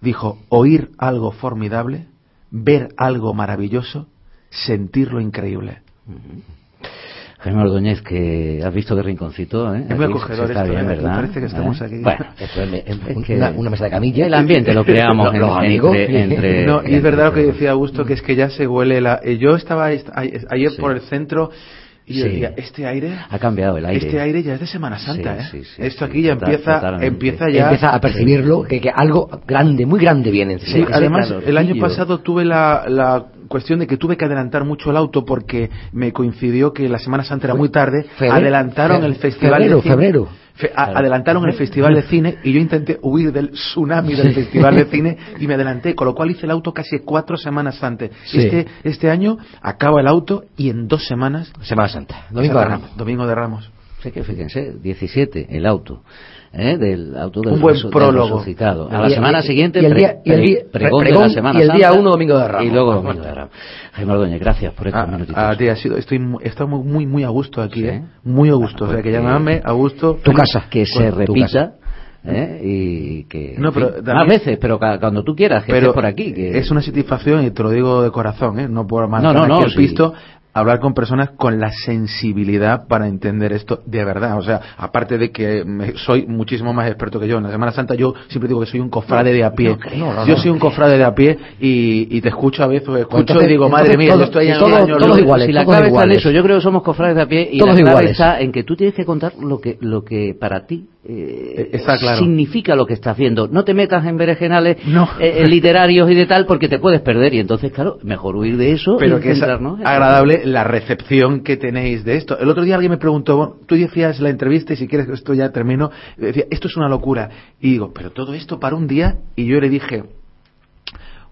Dijo, oír algo formidable, ver algo maravilloso, sentir lo increíble. Jaime Ordóñez, que has visto de rinconcito, ¿eh? Es muy acogedor está bien, ¿eh? ¿verdad? Parece que estamos ¿Eh? aquí. Bueno, esto es, una, una, mesa de camilla. El ambiente lo creamos los, amigos. Entre, no, y es verdad lo que decía Augusto, que es que ya se huele la... Eh, yo estaba ayer por el centro y yo decía, este aire... Ha cambiado el aire. Este aire ya es de Semana Santa, ¿eh? Esto aquí ya empieza, empieza ya... Empieza a percibirlo, que, que, algo grande, muy grande viene. Sí, además, el año pasado tuve la, la cuestión de que tuve que adelantar mucho el auto porque me coincidió que la Semana Santa era muy tarde. adelantaron el festival febrero, febrero. adelantaron el festival de cine y yo intenté huir del tsunami del festival de cine y me adelanté, con lo cual hice el auto casi cuatro semanas antes. Este, este año acabo el auto y en dos semanas. Semana Santa. Domingo de Ramos. Domingo de Ramos. Que fíjense, 17 el auto. ¿eh? del auto del un buen prólogo resucitado. A la semana siguiente, y el día, pregón, de la Semana y el día 1 Domingo de Ramos. Y luego Domingo de Ramos. Jaime Ordóñez, gracias por estos minutitos. A ti ha sido, estoy, estoy muy, muy a gusto aquí, ¿eh? Muy a gusto. o sea, que llamarme a gusto. Tu casa. Que se repita. ¿eh? y que no, pero más veces pero cuando tú quieras que pero por aquí que... es una satisfacción y te lo digo de corazón ¿eh? no por más no, no, no, el pisto hablar con personas con la sensibilidad para entender esto de verdad. O sea, aparte de que soy muchísimo más experto que yo. En la Semana Santa yo siempre digo que soy un cofrade de a pie. yo soy un cofrade de a pie y, te escucho a veces, escucho y digo, madre mía, yo estoy en todo, año todos iguales. Si la clave está en eso, yo creo que somos cofrades de a pie y la clave está en que tú tienes que contar lo que, lo que para ti eh, Está claro. significa lo que estás viendo. No te metas en berenjenales eh, literarios y de tal porque te puedes perder y entonces, claro, mejor huir de eso. Pero que es agradable la recepción que tenéis de esto. El otro día alguien me preguntó, tú decías la entrevista y si quieres que esto ya termino, decía, esto es una locura. Y digo, pero todo esto para un día y yo le dije,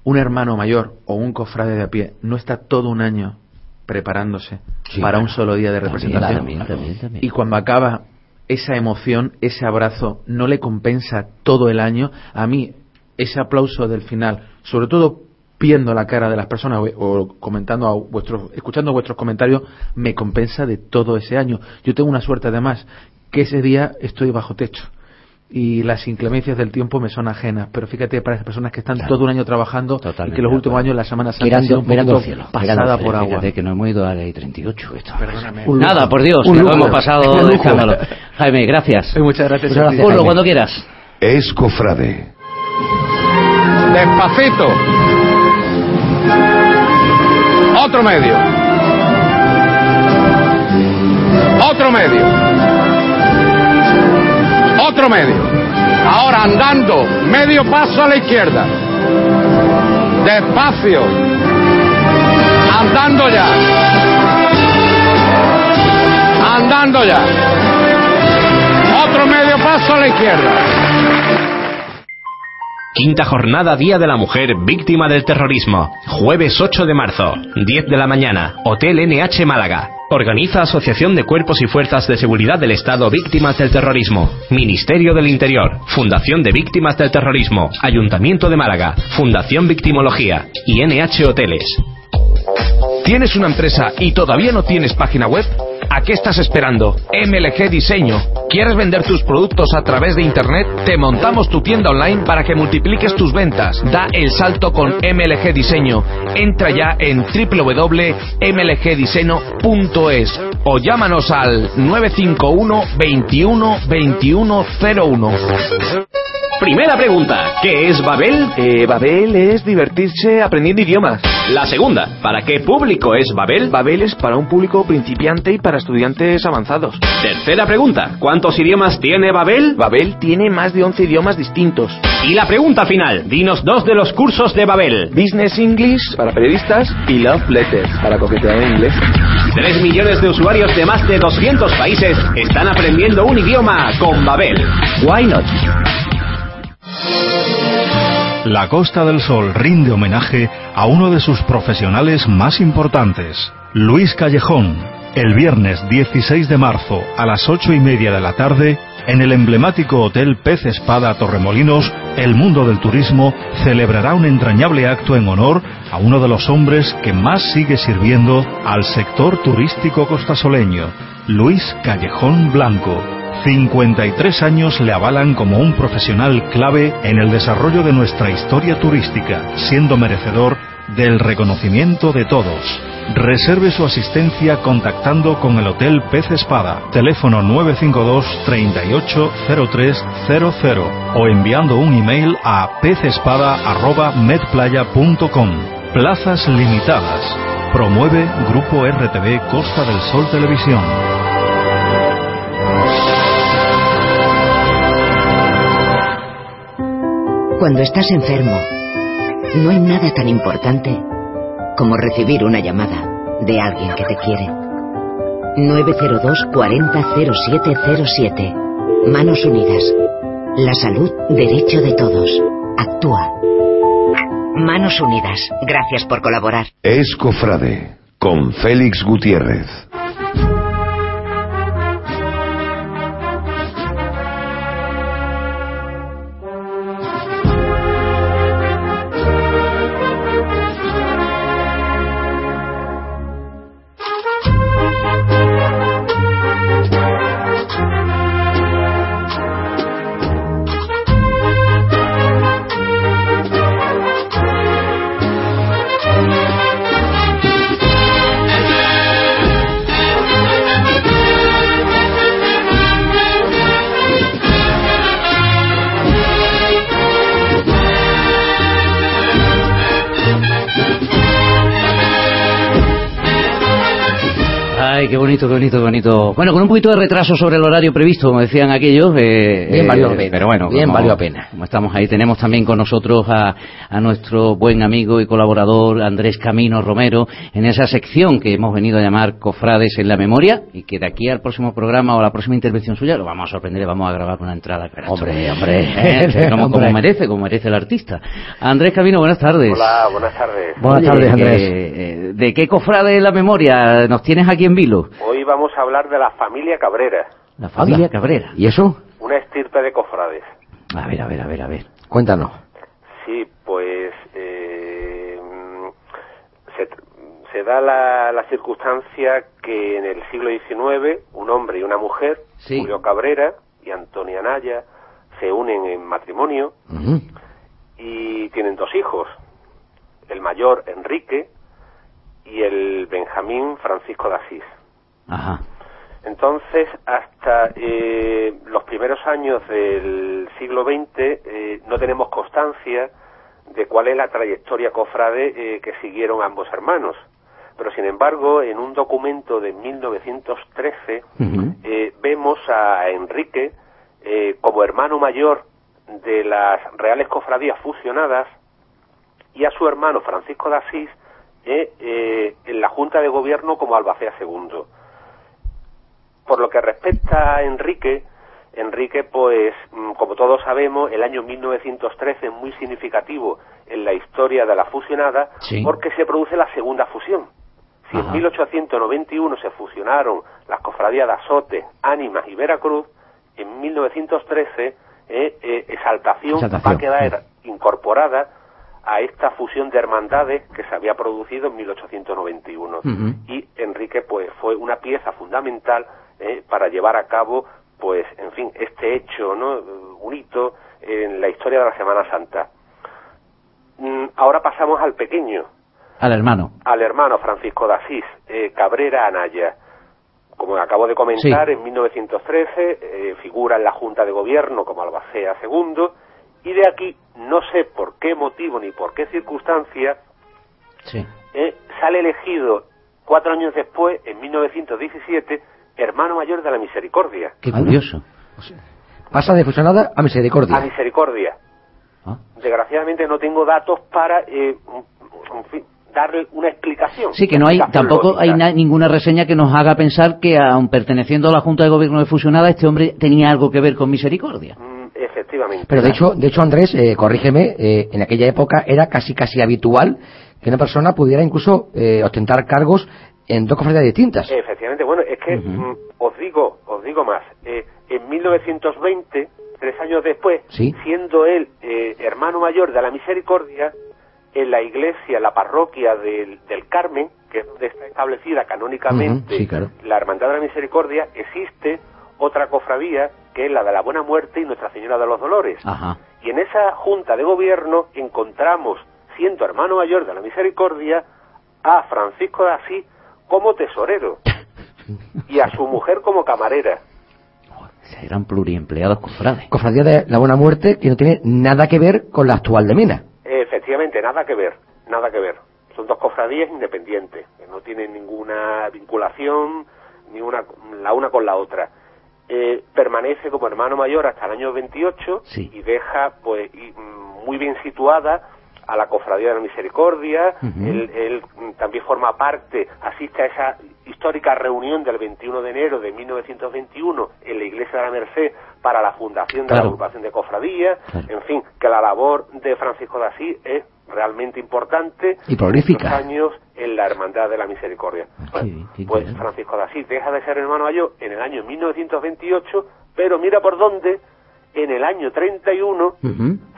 un hermano mayor o un cofrade de a pie no está todo un año preparándose para un solo día de representación. y cuando acaba esa emoción, ese abrazo, no le compensa todo el año. A mí, ese aplauso del final, sobre todo viendo la cara de las personas o, comentando a vuestros, escuchando vuestros comentarios, me compensa de todo ese año. Yo tengo una suerte además, que ese día estoy bajo techo y las inclemencias del tiempo me son ajenas. Pero fíjate, para esas personas que están todo un año trabajando y que los últimos años la Semana Santa mirando, un cielo, pasada por agua. Fíjate que no hemos ido a la ley 38. Esto. Perdóname. Nada, por Dios, que lo hemos pasado de escándalo. Jaime, gracias. muchas gracias. Muchas gracias Jaime. cuando quieras. Es cofrade. Despacito. Otro medio. Otro medio otro medio. Ahora andando, medio paso a la izquierda. Despacio. Andando ya. Andando ya. Otro medio paso a la izquierda. Quinta jornada Día de la Mujer Víctima del Terrorismo. Jueves 8 de marzo, 10 de la mañana, Hotel NH Málaga. Organiza Asociación de Cuerpos y Fuerzas de Seguridad del Estado Víctimas del Terrorismo, Ministerio del Interior, Fundación de Víctimas del Terrorismo, Ayuntamiento de Málaga, Fundación Victimología y NH Hoteles. ¿Tienes una empresa y todavía no tienes página web? ¿A qué estás esperando? MLG Diseño. ¿Quieres vender tus productos a través de Internet? Te montamos tu tienda online para que multipliques tus ventas. Da el salto con MLG Diseño. Entra ya en www.mlgdiseño.es o llámanos al 951 21 2101. Primera pregunta, ¿qué es Babel? Eh, Babel es divertirse aprendiendo idiomas. La segunda, ¿para qué público es Babel? Babel es para un público principiante y para estudiantes avanzados. Tercera pregunta, ¿cuántos idiomas tiene Babel? Babel tiene más de 11 idiomas distintos. Y la pregunta final, dinos dos de los cursos de Babel. Business English para periodistas y Love Letters para coquetear en inglés. Tres millones de usuarios de más de 200 países están aprendiendo un idioma con Babel. Why not? La Costa del Sol rinde homenaje a uno de sus profesionales más importantes, Luis Callejón, el viernes 16 de marzo a las ocho y media de la tarde en el emblemático Hotel Pez Espada Torremolinos el mundo del turismo celebrará un entrañable acto en honor a uno de los hombres que más sigue sirviendo al sector turístico costasoleño, Luis Callejón Blanco. 53 años le avalan como un profesional clave en el desarrollo de nuestra historia turística, siendo merecedor del reconocimiento de todos. Reserve su asistencia contactando con el Hotel Pez Espada, teléfono 952 380300 o enviando un email a pezespada.medplaya.com. Plazas limitadas. Promueve Grupo RTV Costa del Sol Televisión. Cuando estás enfermo, no hay nada tan importante como recibir una llamada de alguien que te quiere. 902 40 0707. Manos Unidas. La salud, derecho de todos. Actúa. Manos Unidas. Gracias por colaborar. Escofrade. Con Félix Gutiérrez. Bonito, qué bonito, qué bonito. Bueno, con un poquito de retraso sobre el horario previsto, como decían aquellos. Eh, bien valió la pena. Pero bueno, bien valió la pena. Como estamos ahí, tenemos también con nosotros a, a, nuestro buen amigo y colaborador Andrés Camino Romero en esa sección que hemos venido a llamar Cofrades en la Memoria y que de aquí al próximo programa o a la próxima intervención suya lo vamos a sorprender y vamos a grabar una entrada. Hombre, hombre. Eh, como, como, merece, como merece el artista. Andrés Camino, buenas tardes. Hola, buenas tardes. Buenas tardes, Andrés. Eh, ¿De qué Cofrades en la Memoria nos tienes aquí en Vilo? Hoy vamos a hablar de la familia Cabrera. La familia Cabrera. ¿Y eso? Una estirpe de cofrades. A ver, a ver, a ver, a ver. Cuéntanos. Sí, pues eh, se, da la, circunstancia que en el siglo XIX un hombre y una mujer, Julio Cabrera y Antonia Naya, se unen en matrimonio y tienen dos hijos, el mayor Enrique y el Benjamín Francisco de Asís. Ajá. Entonces, hasta eh, los primeros años del siglo XX eh, no tenemos constancia de cuál es la trayectoria cofrade eh, que siguieron ambos hermanos. Pero, sin embargo, en un documento de 1913 vemos a Enrique como hermano mayor de las reales cofradías fusionadas y a su hermano Francisco de Asís en la Junta de Gobierno como albacea segundo. Por lo que respecta a Enrique, Enrique, pues, mm, como todos sabemos, el año 1913 es muy significativo en la historia de la fusionada porque se produce la segunda fusión. Si en 1891 se fusionaron las cofradías de Azote, Ánimas y Veracruz, en 1913 eh, eh, Exaltación, va a quedar incorporada a esta fusión de hermandades que se había producido en 1891. Y Enrique, pues, fue una pieza fundamental ¿eh? para llevar a cabo, pues, en fin, este hecho, ¿no? Un hito en la historia de la Semana Santa. Mm, ahora pasamos al pequeño. Al hermano. Al hermano Francisco de Asís, eh, Cabrera Anaya. Como acabo de comentar, en 1913 eh, figura en la Junta de Gobierno como albacea segundo, y de aquí, no sé por qué motivo ni por qué circunstancia, sale elegido cuatro años después, en 1917, hermano mayor de la misericordia. Qué curioso. Pasa de fusionada a misericordia. A misericordia. Ah. Desgraciadamente no tengo datos para eh, darle una explicación. Sí, que no hay, tampoco hay ninguna reseña que nos haga pensar que, aun perteneciendo a la Junta de Gobierno de Fusionada, este hombre tenía algo que ver con misericordia. Mm, efectivamente. Pero de hecho, de hecho Andrés, eh, corrígeme, eh, en aquella época era casi casi habitual que una persona pudiera incluso ostentar cargos en dos cofradías distintas. Efectivamente, bueno, es que mm, os digo, os digo más. Eh, en 1920, tres años después, siendo él eh, hermano mayor de la Misericordia, en la iglesia, la parroquia del, Carmen, que es donde está establecida canónicamente la Hermandad de la Misericordia, existe otra cofradía que es la de la Buena Muerte y Nuestra Señora de los Dolores. Y en esa junta de gobierno encontramos, siendo hermano mayor de la Misericordia, a Francisco de Asís como tesorero y a su mujer como camarera. Eran pluriempleados cofrades. Cofradía de la Buena Muerte que no tiene nada que ver con la actual de Mena. Efectivamente, nada que ver, nada que ver. Son dos cofradías independientes, que no tienen ninguna vinculación ni una la una con la otra. Eh, permanece como hermano mayor hasta el año 28 y deja pues mm, muy bien situada a la Cofradía de la Misericordia, él, también forma parte, asiste a esa histórica reunión del 21 de enero de 1921 en la Iglesia de la Merced para la fundación de la agrupación de cofradías, en fin, que la labor de Francisco de Asís es realmente importante y prolífica. años en la Hermandad de la Misericordia. pues Francisco de Asís deja de ser hermano mayor en el año 1928, pero mira por dónde, en el año 31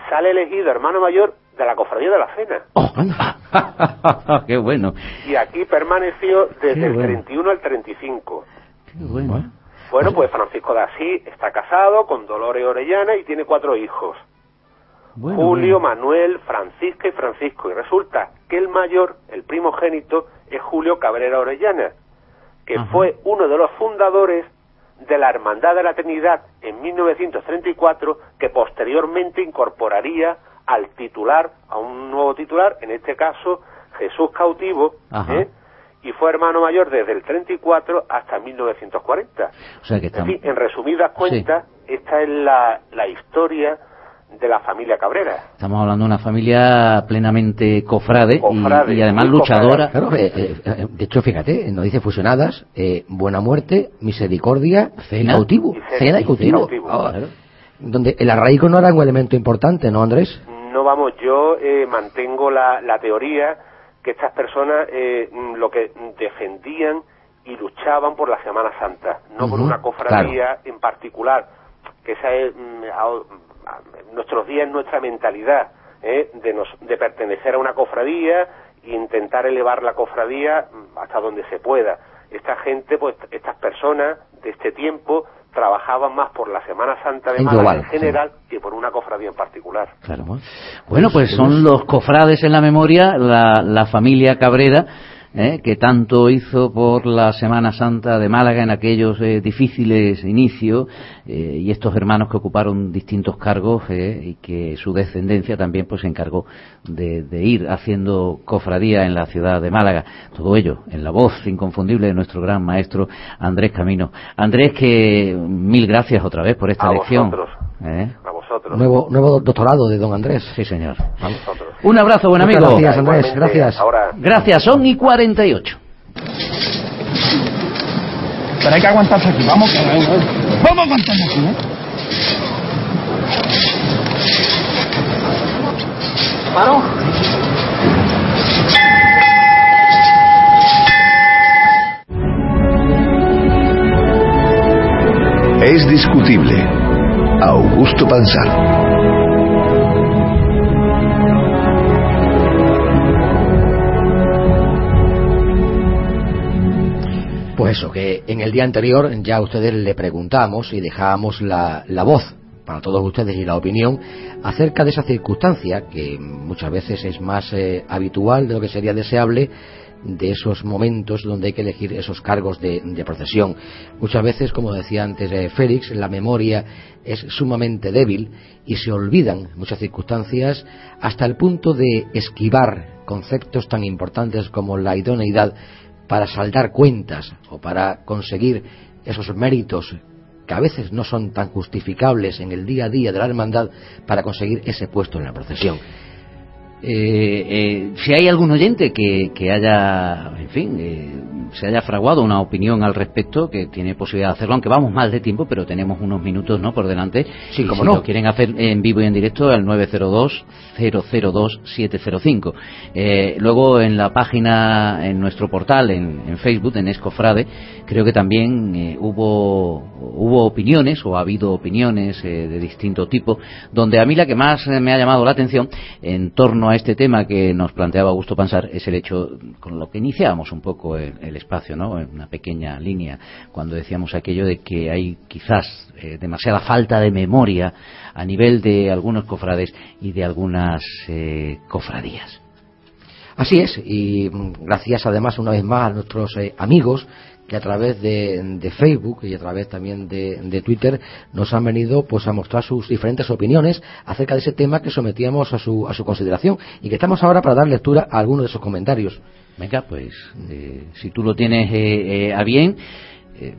sale elegido hermano mayor de la Cofradía de la Cena. Oh, ¡Qué bueno! Y aquí permaneció desde el 31 al 35. ¡Qué bueno! Bueno, pues Francisco de Asís está casado con Dolores Orellana y tiene cuatro hijos. Julio, Manuel, Francisca y Francisco. Y resulta que el mayor, el primogénito, es Julio Cabrera Orellana, que fue uno de los fundadores de la Hermandad de la Trinidad en 1934, que posteriormente incorporaría al titular, a un nuevo titular, en este caso Jesús Cautivo, ¿eh? y fue hermano mayor desde el 34 hasta 1940. O sea que en, en resumidas cuentas, esta es la, la historia de la familia Cabrera. Estamos hablando de una familia plenamente cofrade, y, además luchadora. Eh, eh, de hecho, fíjate, nos dice fusionadas, Buena Muerte, Misericordia, Cena, Cautivo. Cena y Cautivo. Ah, donde el arraigo no era un elemento importante, ¿no, Andrés? No vamos, yo eh, mantengo la, teoría que estas personas eh, lo que defendían y luchaban por la Semana Santa, no por una cofradía en particular, que esa es mm, nuestros días, nuestra mentalidad, eh, de, de pertenecer a una cofradía e intentar elevar la cofradía mm, hasta donde se pueda. Esta gente, pues estas personas de este tiempo, trabajaban más por la Semana Santa de Málaga en general que por una cofradía en particular. Claro. Bueno, pues son los cofrades en la memoria, la, la familia Cabrera, ¿eh? que tanto hizo por la Semana Santa de Málaga en aquellos eh, difíciles inicios eh, y estos hermanos que ocuparon distintos cargos y que su descendencia también pues se encargó de, ir haciendo cofradía en la ciudad de Málaga. Todo ello en la voz inconfundible de nuestro gran maestro Andrés Camino. Andrés, que mil gracias otra vez por esta lección. Nuevo, nuevo doctorado de don Andrés. Sí, señor. Un abrazo, buen amigo. Gracias, Andrés. Gracias. Gracias, son y 48. Pero hay que aguantarse aquí. Vamos, vamos a aguantarnos aquí, ¿eh? ¿Paro? Es discutible Augusto Pansar. Pues eso, que en el día anterior ya a ustedes le preguntamos y dejábamos la, voz para todos ustedes y la opinión acerca de esa circunstancia que muchas veces es más eh, habitual de lo que sería deseable de esos momentos donde hay que elegir esos cargos de, procesión. Muchas veces, como decía antes eh, Félix, la memoria es sumamente débil y se olvidan muchas circunstancias hasta el punto de esquivar conceptos tan importantes como la idoneidad para saldar cuentas o para conseguir esos méritos que a veces no son tan justificables en el día a día de la hermandad para conseguir ese puesto en la procesión. Eh, eh, si hay algún oyente que, haya, en fin, eh, se haya fraguado una opinión al respecto, que tiene posibilidad de hacerlo, aunque vamos mal de tiempo, pero tenemos unos minutos no por delante. Sí, como si no. lo quieren hacer en vivo y en directo, al 902-002-705. Eh, luego en la página, en nuestro portal, en, Facebook, en Escofrade, creo que también eh, hubo, hubo opiniones, o ha habido opiniones eh, de distinto tipo, donde a mí la que más me ha llamado la atención en torno a este tema que nos planteaba Augusto Pansar es el hecho, con lo que iniciábamos un poco el, espacio, ¿no? Una pequeña línea, cuando decíamos aquello de que hay quizás eh, demasiada falta de memoria a nivel de algunos cofrades y de algunas eh, cofradías. Así es, y gracias además una vez más a nuestros eh, amigos que a través de, Facebook y a través también de, Twitter nos han venido pues a mostrar sus diferentes opiniones acerca de ese tema que sometíamos a su, a su consideración y que estamos ahora para dar lectura a algunos de esos comentarios. Venga, pues eh, si tú lo tienes eh, a bien,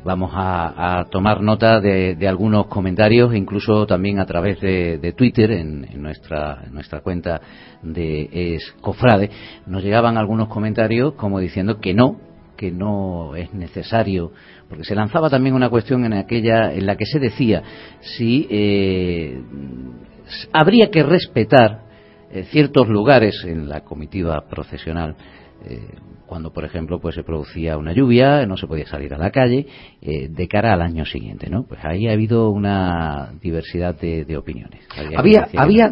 vamos a, tomar nota de, algunos comentarios, incluso también a través de, Twitter, en, nuestra, en nuestra cuenta de Escofrade, nos llegaban algunos comentarios como diciendo que no, que no es necesario, porque se lanzaba también una cuestión en aquella en la que se decía si eh, habría que respetar eh, ciertos lugares en la comitiva procesional eh, cuando por ejemplo pues se producía una lluvia no se podía salir a la calle de cara al año siguiente no pues ahí ha habido una diversidad de, opiniones. Había había,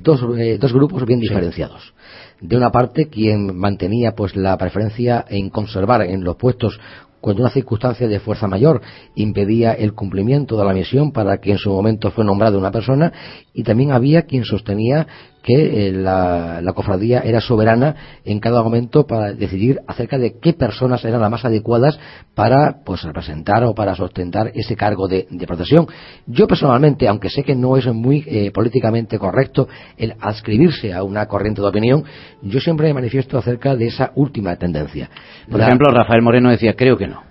dos, dos grupos bien diferenciados. De una parte quien mantenía pues la preferencia en conservar en los puestos cuando una circunstancia de fuerza mayor impedía el cumplimiento de la misión para que en su momento fue nombrada una persona y también había quien sostenía que eh, la, cofradía era soberana en cada momento para decidir acerca de qué personas eran las más adecuadas para pues representar o para sustentar ese cargo de, procesión. Yo personalmente, aunque sé que no es muy eh, políticamente correcto el adscribirse a una corriente de opinión, yo siempre me manifiesto acerca de esa última tendencia. Por ejemplo, Rafael Moreno decía, creo que no.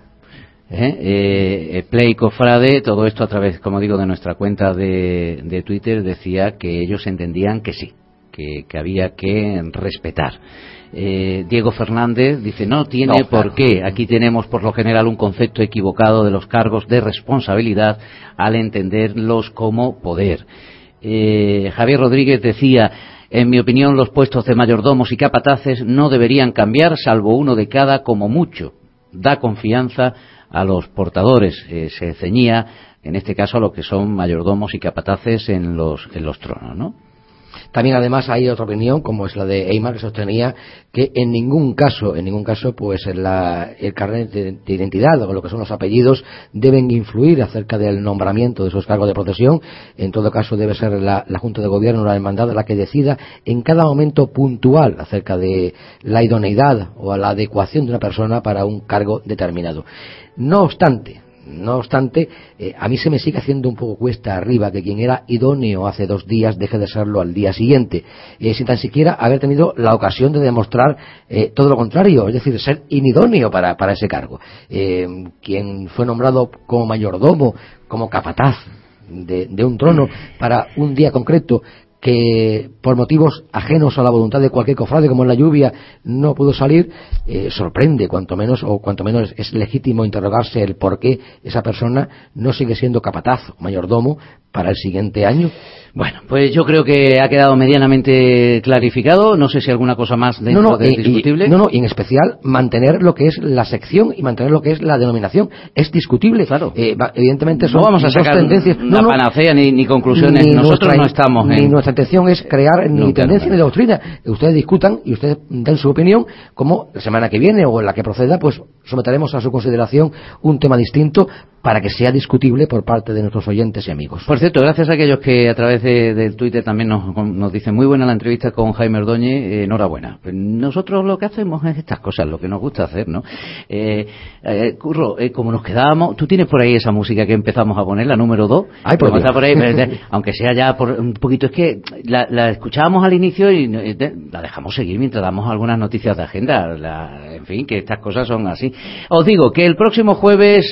¿Eh? Eh, Play Cofrade, todo esto a través, como digo, de nuestra cuenta de, Twitter, decía que ellos entendían que sí, que, había que respetar. Eh, Diego Fernández dice, no tiene por qué. Aquí tenemos por lo general un concepto equivocado de los cargos de responsabilidad al entenderlos como poder. Javier Rodríguez decía, en mi opinión, los puestos de mayordomos y capataces no deberían cambiar, salvo uno de cada como mucho. Da confianza a los portadores. Eh, se ceñía, en este caso, a lo que son mayordomos y capataces en los, en los tronos, ¿no? También además hay otra opinión, como es la de Eymar, que sostenía que en ningún caso, en ningún caso, pues el carnet de, identidad o lo que son los apellidos deben influir acerca del nombramiento de esos cargos de procesión. En todo caso debe ser la, la Junta de Gobierno, la hermandad, la que decida en cada momento puntual acerca de la idoneidad o la adecuación de una persona para un cargo determinado. No obstante, no obstante, eh, a mí se me sigue haciendo un poco cuesta arriba que quien era idóneo hace dos días deje de serlo al día siguiente, eh, sin tan siquiera haber tenido la ocasión de demostrar eh, todo lo contrario, es decir, ser inidóneo para, ese cargo. quien fue nombrado como mayordomo, como capataz de, un trono para un día concreto que por motivos ajenos a la voluntad de cualquier cofrade, como en la lluvia, no pudo salir, eh, sorprende, cuanto menos, o cuanto menos es legítimo interrogarse el por qué esa persona no sigue siendo capataz o mayordomo para el siguiente año. Bueno, pues yo creo que ha quedado medianamente clarificado. No sé si alguna cosa más dentro no, no, de discutible. no, no, y en especial mantener lo que es la sección y mantener lo que es la denominación. Es discutible. Claro. Eh, evidentemente son no vamos a sacar tendencias. No, panacea ni, conclusiones. Nosotros no estamos Ni nuestra intención es crear ni tendencia ni doctrina. Ustedes discutan y ustedes den su opinión, como la semana que viene o en la que proceda, pues someteremos a su consideración un tema distinto para que sea discutible por parte de nuestros oyentes y amigos. Por cierto, gracias a aquellos que a través de, del Twitter también nos, nos, dicen muy buena la entrevista con Jaime Ordóñez, eh, enhorabuena. Pues nosotros lo que hacemos es estas cosas, lo que nos gusta hacer, ¿no? Eh, eh Curro, eh, como nos quedábamos, tú tienes por ahí esa música que empezamos a poner, la número 2, aunque sea ya por un poquito, es que la, escuchábamos al inicio y la dejamos seguir mientras damos algunas noticias de agenda, en fin, que estas cosas son así. Os digo que el próximo jueves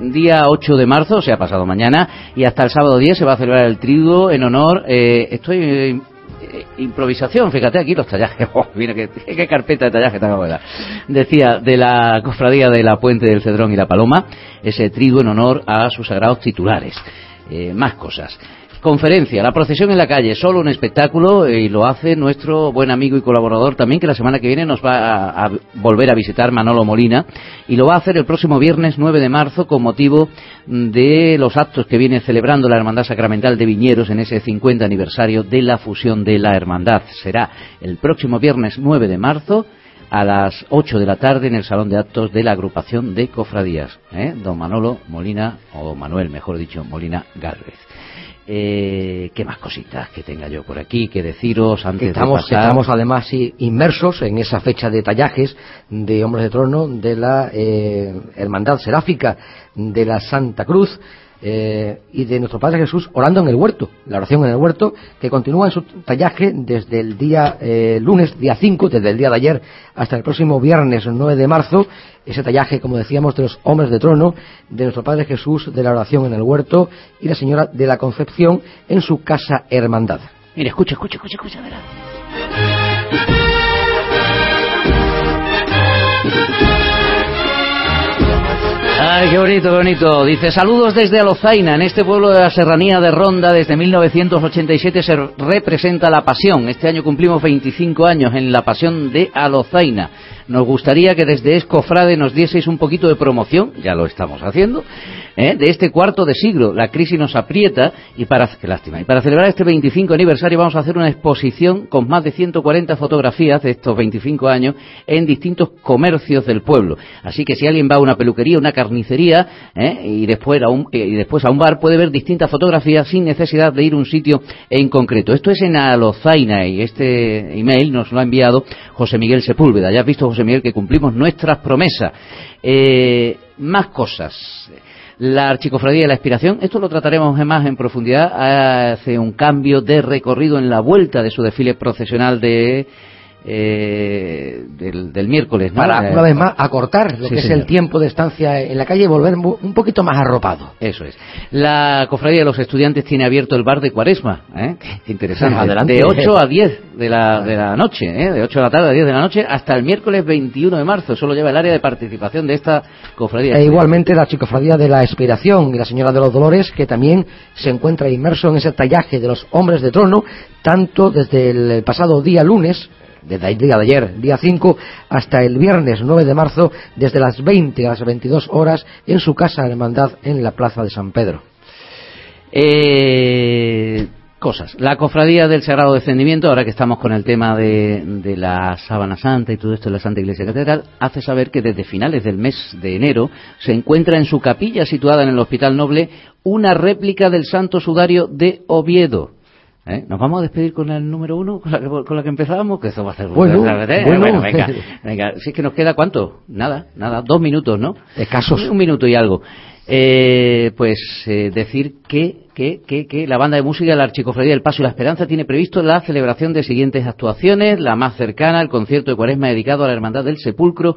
día 8 de marzo, o sea, pasado mañana, y hasta el sábado 10 se va a celebrar el triduo en honor, eh, estoy eh, improvisación, fíjate aquí los tallajes, oh, mira qué, carpeta de tallaje tan buena. Decía, de la cofradía de la Puente del Cedrón y la Paloma, ese trigo en honor a sus sagrados titulares. Eh, más cosas. Conferencia, la procesión en la calle, solo un espectáculo y lo hace nuestro buen amigo y colaborador también que la semana que viene nos va a, volver a visitar Manolo Molina y lo va a hacer el próximo viernes 9 de marzo con motivo de los actos que viene celebrando la Hermandad Sacramental de Viñeros en ese 50 aniversario de la fusión de la Hermandad. Será el próximo viernes 9 de marzo a las 8 de la tarde en el Salón de Actos de la agrupación de cofradías, ¿eh? don Manolo Molina, o Manuel, mejor dicho, Molina Gálvez. Eh, ¿Qué más cositas que tenga yo por aquí que deciros antes estamos, de pasar? Estamos además inmersos en esa fecha de tallajes de Hombres de Trono de la eh, Hermandad Seráfica de la Santa Cruz eh, y de nuestro Padre Jesús orando en el huerto, la oración en el huerto, que continúa en su tallaje desde el día eh, lunes, día 5, desde el día de ayer hasta el próximo viernes 9 de marzo, ese tallaje, como decíamos, de los hombres de trono, de nuestro Padre Jesús, de la oración en el huerto y la Señora de la Concepción en su casa hermandad. Mira, escucha, escucha, escucha, escucha, verá. Ay, qué bonito, qué bonito. Dice, saludos desde Alozaina. En este pueblo de la serranía de Ronda, desde 1987 se representa la pasión. Este año cumplimos 25 años en la pasión de Alozaina. Nos gustaría que desde Escofrade nos dieseis un poquito de promoción, ya lo estamos haciendo, ¿eh? de este cuarto de siglo. La crisis nos aprieta y para, qué lástima, y para celebrar este 25 aniversario vamos a hacer una exposición con más de 140 fotografías de estos 25 años en distintos comercios del pueblo. Así que si alguien va a una peluquería, una carnicería ¿eh? y, después a un, y después a un bar puede ver distintas fotografías sin necesidad de ir a un sitio en concreto. Esto es en Alozaina y este email nos lo ha enviado José Miguel Sepúlveda. Ya has visto, Que cumplimos nuestras promesas. Eh, más cosas. La Archicofradía de la Inspiración, esto lo trataremos más en profundidad, hace un cambio de recorrido en la vuelta de su desfile procesional de eh, del, miércoles. Para, una vez más, acortar lo que es el tiempo de estancia en la calle y volver un poquito más arropado. Eso es. La Cofradía de los Estudiantes tiene abierto el bar de Cuaresma. ¿eh? Qué interesante. Adelante. De 8 a 10 de la, de la noche, ¿eh? de 8 de la tarde a 10 de la noche, hasta el miércoles 21 de marzo. Solo lleva el área de participación de esta cofradía. E igualmente la Chicofradía de la Expiración y la Señora de los Dolores, que también se encuentra inmerso en ese tallaje de los hombres de trono, tanto desde el pasado día lunes, desde el día de ayer, día 5, hasta el viernes 9 de marzo, desde las 20 a las 22 horas, en su casa hermandad en la Plaza de San Pedro. Eh, cosas. La cofradía del Sagrado Descendimiento, ahora que estamos con el tema de, de, la Sábana Santa y todo esto de la Santa Iglesia Catedral, hace saber que desde finales del mes de enero se encuentra en su capilla situada en el Hospital Noble una réplica del Santo Sudario de Oviedo. ¿Eh? ¿Nos vamos a despedir con el número uno, con la, que, con la que empezábamos? Que eso va a ser bueno, bueno. bueno venga, venga. Si es que nos queda cuánto? Nada, nada, dos minutos, ¿no? Escasos. Un minuto y algo. Eh, pues eh, decir que, que, que, que, la banda de música de la Archicofradía del Paso y la Esperanza tiene previsto la celebración de siguientes actuaciones. La más cercana, el concierto de Cuaresma dedicado a la Hermandad del Sepulcro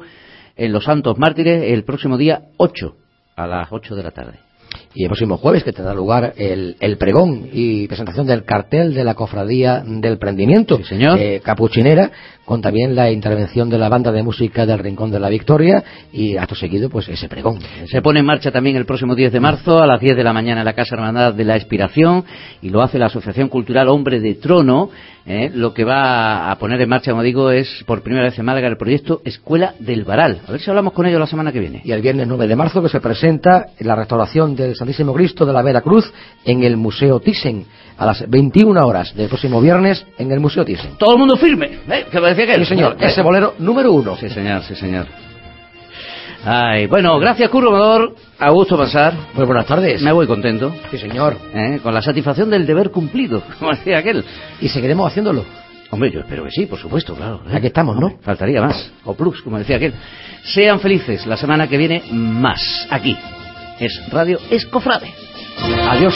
en Los Santos Mártires el próximo día 8, a las 8 de la tarde y el próximo jueves que tendrá lugar el, el, pregón y presentación del cartel de la cofradía del prendimiento sí, señor. Eh, capuchinera con también la intervención de la banda de música del Rincón de la Victoria y acto seguido pues ese pregón. Se pone en marcha también el próximo 10 de marzo a las 10 de la mañana en la Casa Hermandad de la Expiración y lo hace la Asociación Cultural Hombre de Trono. Eh, lo que va a poner en marcha, como digo, es por primera vez en Málaga el proyecto Escuela del Varal. A ver si hablamos con ellos la semana que viene. Y el viernes 9 de marzo que se presenta la restauración del Santísimo Cristo de la Vera Cruz en el Museo Thyssen a las 21 horas del próximo viernes en el Museo Thyssen. Todo el mundo firme, ¿eh? que me decía que Sí, señor, ese bolero número uno. Sí, señor, sí, señor. Ay, bueno, gracias Curro Amador, a gusto pasar. Muy buenas tardes. Me voy contento. Sí, señor. ¿Eh? Con la satisfacción del deber cumplido, como decía aquel. Y seguiremos haciéndolo. Hombre, yo espero que sí, por supuesto, claro. ¿eh? Aquí estamos, ¿no? Hombre, faltaría más. O plus, como decía aquel. Sean felices, la semana que viene más, aquí. Es Radio Escofrade. Adiós.